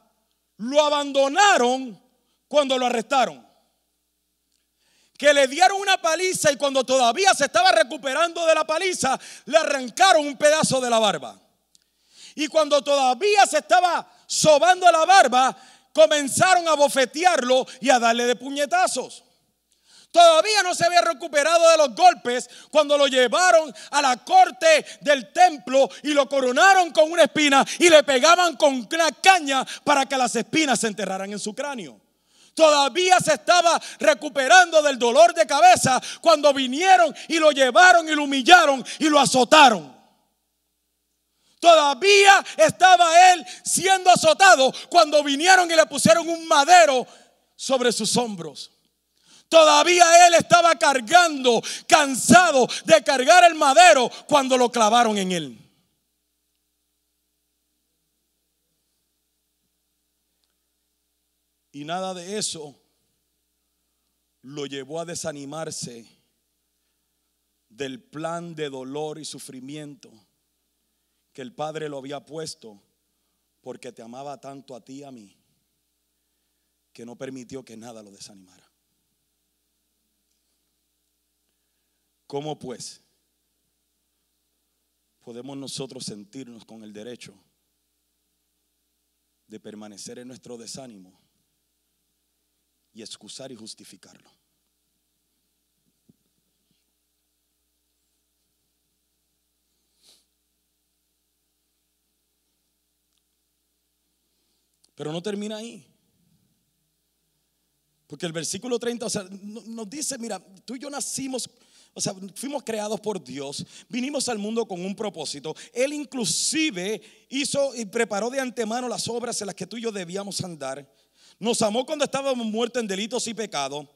lo abandonaron cuando lo arrestaron. Que le dieron una paliza y cuando todavía se estaba recuperando de la paliza, le arrancaron un pedazo de la barba. Y cuando todavía se estaba sobando la barba, comenzaron a bofetearlo y a darle de puñetazos. Todavía no se había recuperado de los golpes cuando lo llevaron a la corte del templo y lo coronaron con una espina y le pegaban con una caña para que las espinas se enterraran en su cráneo. Todavía se estaba recuperando del dolor de cabeza cuando vinieron y lo llevaron y lo humillaron y lo azotaron. Todavía estaba él siendo azotado cuando vinieron y le pusieron un madero sobre sus hombros. Todavía él estaba cargando, cansado de cargar el madero cuando lo clavaron en él. Y nada de eso lo llevó a desanimarse del plan de dolor y sufrimiento que el Padre lo había puesto porque te amaba tanto a ti y a mí que no permitió que nada lo desanimara. ¿Cómo pues podemos nosotros sentirnos con el derecho de permanecer en nuestro desánimo y excusar y justificarlo? Pero no termina ahí. Porque el versículo 30 o sea, nos dice, mira, tú y yo nacimos o sea, fuimos creados por Dios, vinimos al mundo con un propósito. Él inclusive hizo y preparó de antemano las obras en las que tú y yo debíamos andar. Nos amó cuando estábamos muertos en delitos y pecados.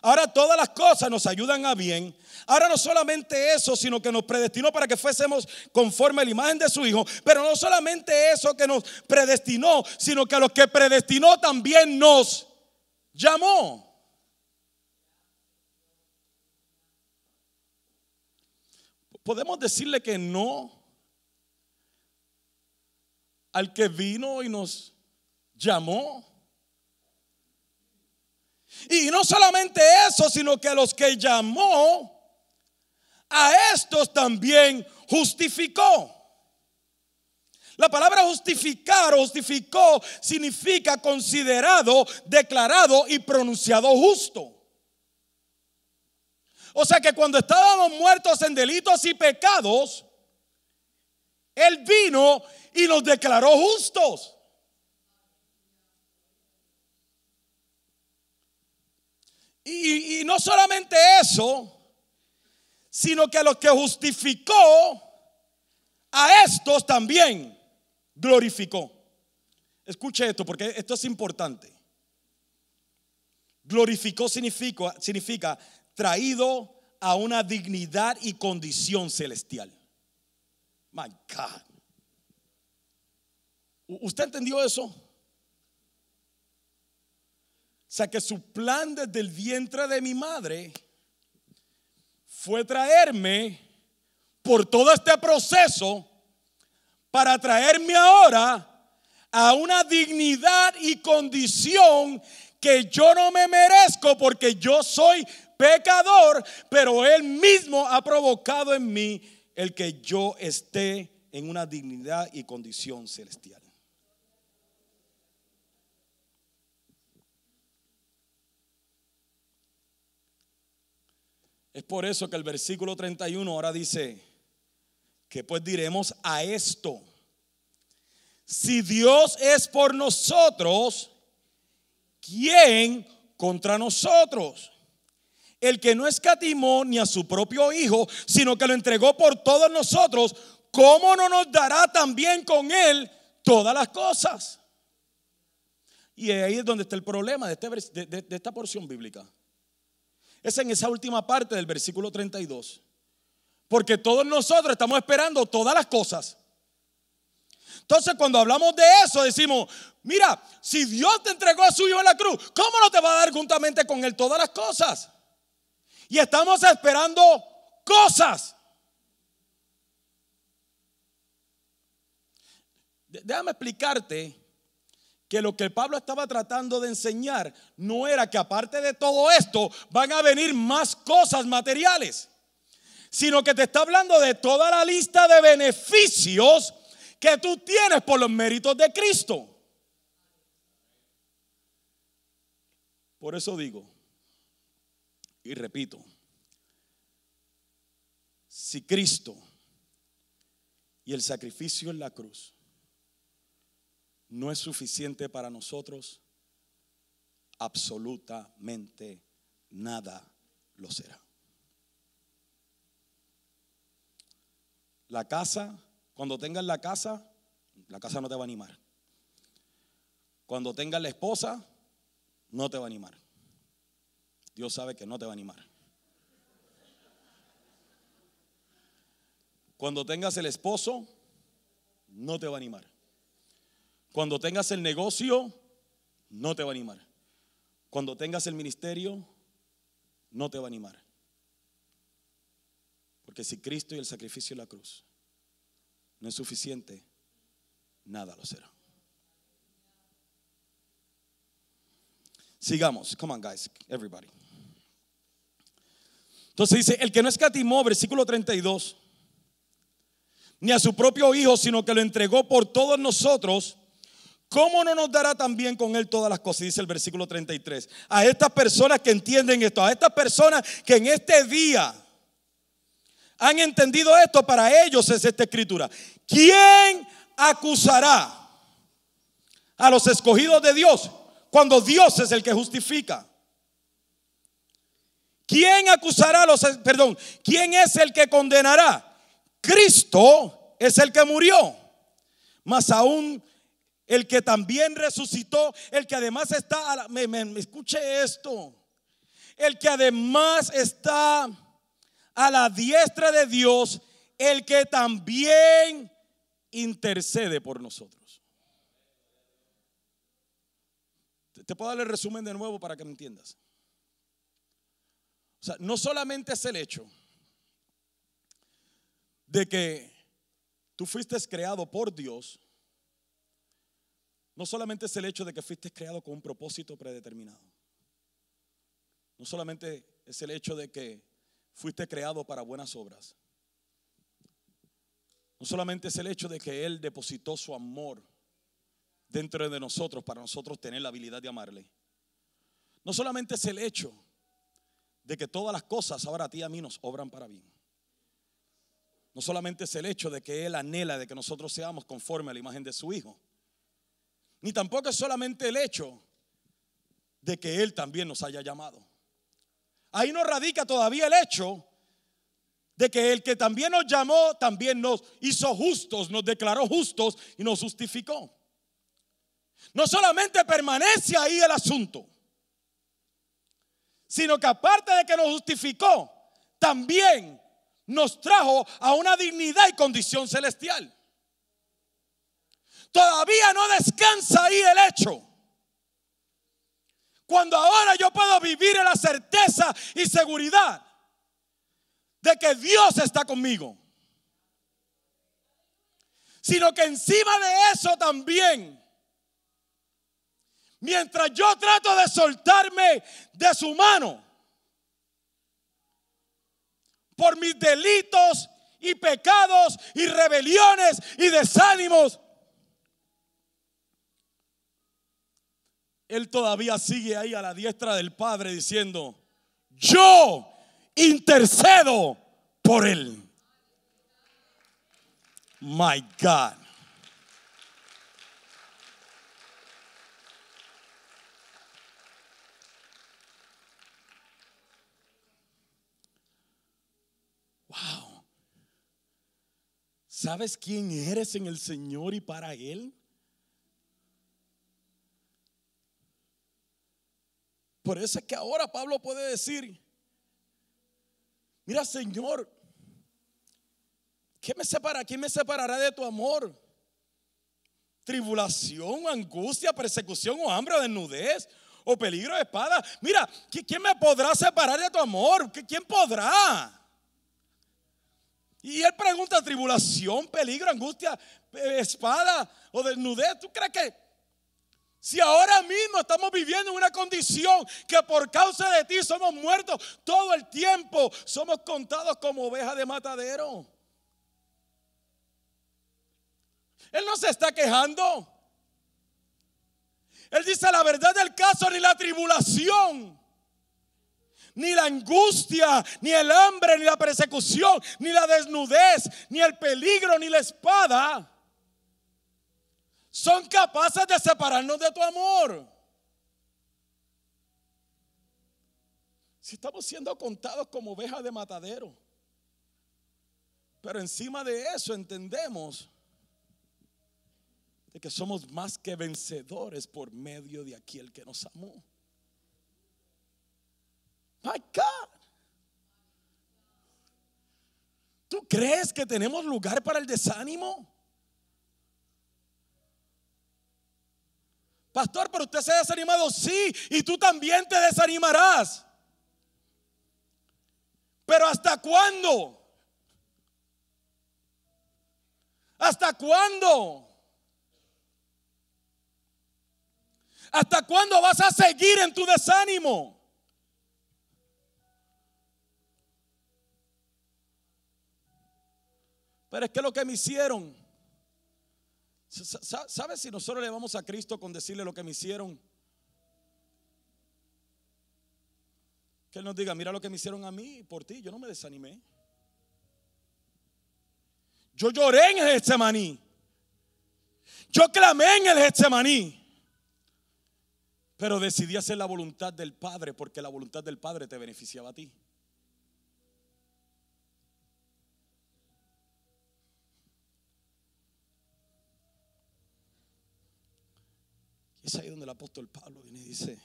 Ahora todas las cosas nos ayudan a bien. Ahora no solamente eso, sino que nos predestinó para que fuésemos conforme a la imagen de su Hijo. Pero no solamente eso que nos predestinó, sino que a los que predestinó también nos llamó. podemos decirle que no al que vino y nos llamó. Y no solamente eso, sino que los que llamó, a estos también justificó. La palabra justificar o justificó significa considerado, declarado y pronunciado justo. O sea que cuando estábamos muertos en delitos y pecados, Él vino y nos declaró justos. Y, no solamente eso, sino que a los que justificó, a estos también glorificó. Escuche esto porque esto es importante. Glorificó significa, significa traído a una dignidad y condición celestial. My God. ¿Usted entendió eso? Sea que su plan desde el vientre de mi madre fue traerme por todo este proceso para traerme ahora a una dignidad y condición que yo no me merezco porque yo soy pecador, pero Él mismo ha provocado en mí el que yo esté en una dignidad y condición celestial. Es por eso que el versículo 31 ahora dice que pues diremos a esto. Si Dios es por nosotros, ¿quién contra nosotros? el que no escatimó ni a su propio Hijo, sino que lo entregó por todos nosotros, ¿cómo no nos dará también con Él todas las cosas? Y ahí es donde está el problema de, este, de, esta porción bíblica. Es en esa última parte del versículo 32. Porque todos nosotros estamos esperando todas las cosas. Entonces cuando hablamos de eso decimos, mira, si Dios te entregó a su Hijo en la cruz, ¿cómo no te va a dar juntamente con Él todas las cosas? y estamos esperando cosas. Déjame explicarte que lo que Pablo estaba tratando de enseñar no era que aparte de todo esto van a venir más cosas materiales, sino que te está hablando de toda la lista de beneficios que tú tienes por los méritos de Cristo. Por eso digo, Y repito, si Cristo y el sacrificio en la cruz no es suficiente para nosotros, absolutamente nada lo será. La casa, cuando tengas la casa, la casa no te va a animar. Cuando tengas la esposa, no te va a animar. Dios sabe que no te va a animar. Cuando tengas el esposo, no te va a animar. Cuando tengas el negocio, no te va a animar. Cuando tengas el ministerio, no te va a animar. Porque si Cristo y el sacrificio de la cruz no es suficiente, nada lo será. Sigamos. Come on, guys. Everybody. Entonces dice, el que no escatimó, versículo 32, ni a su propio Hijo, sino que lo entregó por todos nosotros, ¿cómo no nos dará también con Él todas las cosas? Dice el versículo 33. A estas personas que entienden esto, a estas personas que en este día han entendido esto, para ellos es esta escritura. ¿Quién acusará a los escogidos de Dios cuando Dios es el que justifica? ¿Quién acusará a los, perdón, quién es el que condenará? Cristo es el que murió, más aún el que también resucitó, el que además está, a me, escuche esto, el que además está a la diestra de Dios, el que también intercede por nosotros. Te puedo dar el resumen de nuevo para que me entiendas. O sea, no solamente es el hecho de que tú fuiste creado por Dios, no solamente es el hecho de que fuiste creado con un propósito predeterminado. No solamente es el hecho de que fuiste creado para buenas obras. No solamente es el hecho de que Él depositó su amor dentro de nosotros para nosotros tener la habilidad de amarle. No solamente es el hecho de que todas las cosas ahora a ti y a mí nos obran para bien. No solamente es el hecho de que Él anhela de que nosotros seamos conforme a la imagen de su Hijo, ni tampoco es solamente el hecho de que Él también nos haya llamado. Ahí no radica todavía el hecho de que el que también nos llamó también nos hizo justos, nos declaró justos y nos justificó. No solamente permanece ahí el asunto, sino que aparte de que nos justificó, también nos trajo a una dignidad y condición celestial. Todavía no descansa ahí el hecho. Cuando ahora yo puedo vivir en la certeza y seguridad de que Dios está conmigo. Sino que encima de eso también, mientras yo trato de soltarme de su mano, por mis delitos y pecados y rebeliones y desánimos. Él todavía sigue ahí a la diestra del Padre diciendo, yo intercedo por él. My God. Wow. ¿Sabes quién eres en el Señor y para Él? Por eso es que ahora Pablo puede decir, mira Señor, ¿qué me separa? ¿Quién me separará de tu amor? Tribulación, angustia, persecución o hambre o desnudez o peligro de espada. Mira, ¿quién me podrá separar de tu amor? ¿Quién podrá? Y él pregunta, tribulación, peligro, angustia, eh, espada o desnudez. ¿Tú crees que si ahora mismo estamos viviendo en una condición que por causa de ti somos muertos todo el tiempo, somos contados como ovejas de matadero? Él no se está quejando. Él dice la verdad del caso ni la tribulación ni la angustia, ni el hambre, ni la persecución, ni la desnudez, ni el peligro, ni la espada, son capaces de separarnos de tu amor. Si estamos siendo contados como ovejas de matadero. Pero encima de eso entendemos de que somos más que vencedores por medio de aquel que nos amó. My God. ¿Tú crees que tenemos lugar para el desánimo? Pastor, pero usted se ha desanimado, sí, y tú también te desanimarás. Pero ¿hasta cuándo? ¿Hasta cuándo? ¿Hasta cuándo vas a seguir en tu desánimo? Pero es que lo que me hicieron, ¿sabes si nosotros le vamos a Cristo con decirle lo que me hicieron? Que Él nos diga, mira lo que me hicieron a mí por ti, yo no me desanimé. Yo lloré en el Getsemaní. Yo clamé en el Getsemaní. Pero decidí hacer la voluntad del Padre porque la voluntad del Padre te beneficiaba a ti. Es ahí donde el apóstol Pablo viene y dice,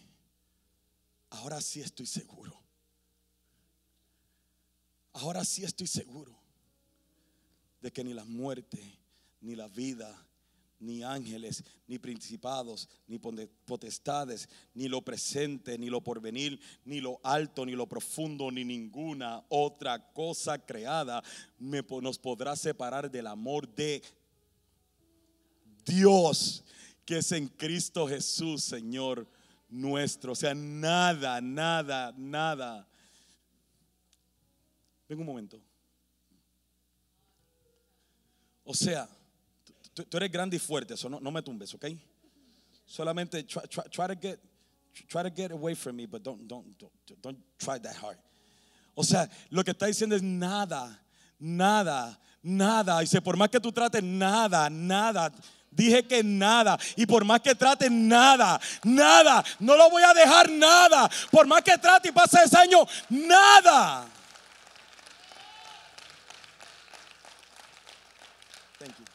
ahora sí estoy seguro. Ahora sí estoy seguro de que ni la muerte, ni la vida, ni ángeles, ni principados, ni potestades, ni lo presente, ni lo porvenir, ni lo alto, ni lo profundo, ni ninguna otra cosa creada nos podrá separar del amor de Dios que es en Cristo Jesús, Señor nuestro. O sea, nada, nada, nada. Ven un momento. O sea, tú, eres grande y fuerte, eso no, no, me tumbes, ¿ok? Solamente try, to get try to get away from me, but don't, don't, don't, don't try that hard. O sea, lo que está diciendo es nada, nada, nada. Dice, por más que tú trates, nada, nada Dije que nada. Y por más que trate, nada, nada. No lo voy a dejar nada. Por más que trate y pase ese año, nada. Thank you.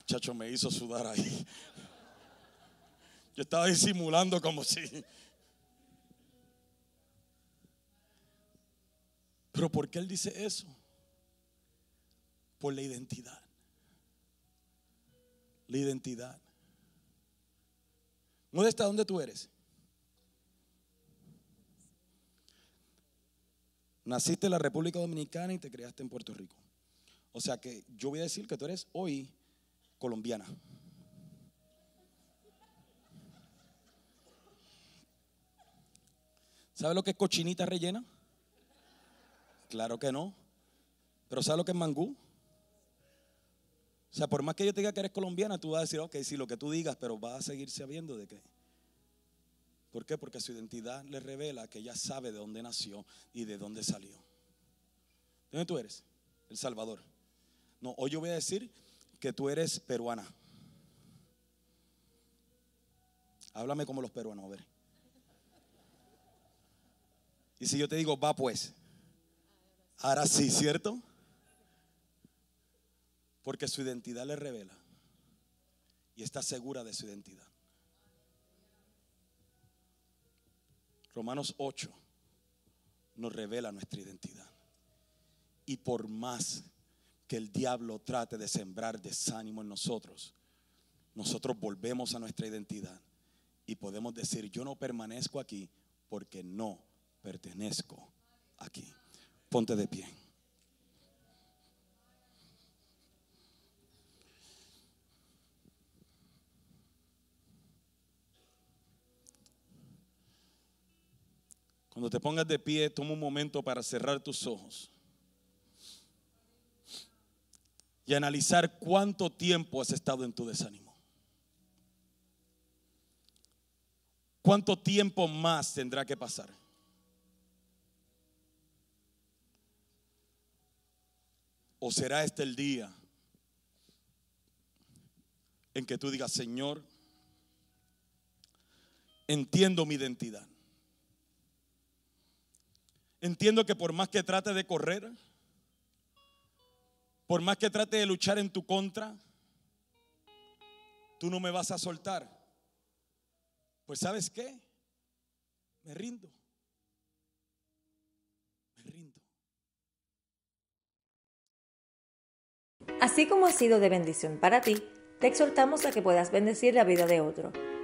Muchacho, me hizo sudar ahí. Yo estaba disimulando como si. Pero ¿por qué él dice eso? Por la identidad la identidad. Modesta, ¿dónde tú eres? Naciste en la República Dominicana y te criaste en Puerto Rico. O sea que yo voy a decir que tú eres hoy colombiana. ¿Sabes lo que es cochinita rellena? Claro que no. Pero ¿sabes lo que es mangú? O sea, por más que yo te diga que eres colombiana, tú vas a decir, ok, sí, lo que tú digas, pero vas a seguir sabiendo de qué. ¿Por qué? Porque su identidad le revela que ella sabe de dónde nació y de dónde salió. ¿De dónde tú eres? El Salvador. No, hoy yo voy a decir que tú eres peruana. Háblame como los peruanos, a ver. Y si yo te digo, va pues. Ahora sí, ¿cierto? Porque su identidad le revela y está segura de su identidad. Romanos 8 nos revela nuestra identidad. Y por más que el diablo trate de sembrar desánimo en nosotros, nosotros volvemos a nuestra identidad y podemos decir, yo no permanezco aquí porque no pertenezco aquí. Ponte de pie. Cuando te pongas de pie, toma un momento para cerrar tus ojos y analizar cuánto tiempo has estado en tu desánimo. ¿Cuánto tiempo más tendrá que pasar? ¿O será este el día en que tú digas, Señor, entiendo mi identidad? Entiendo que por más que trate de correr, por más que trate de luchar en tu contra, tú no me vas a soltar. Pues sabes qué? Me rindo. Me rindo. Así como ha sido de bendición para ti, te exhortamos a que puedas bendecir la vida de otro.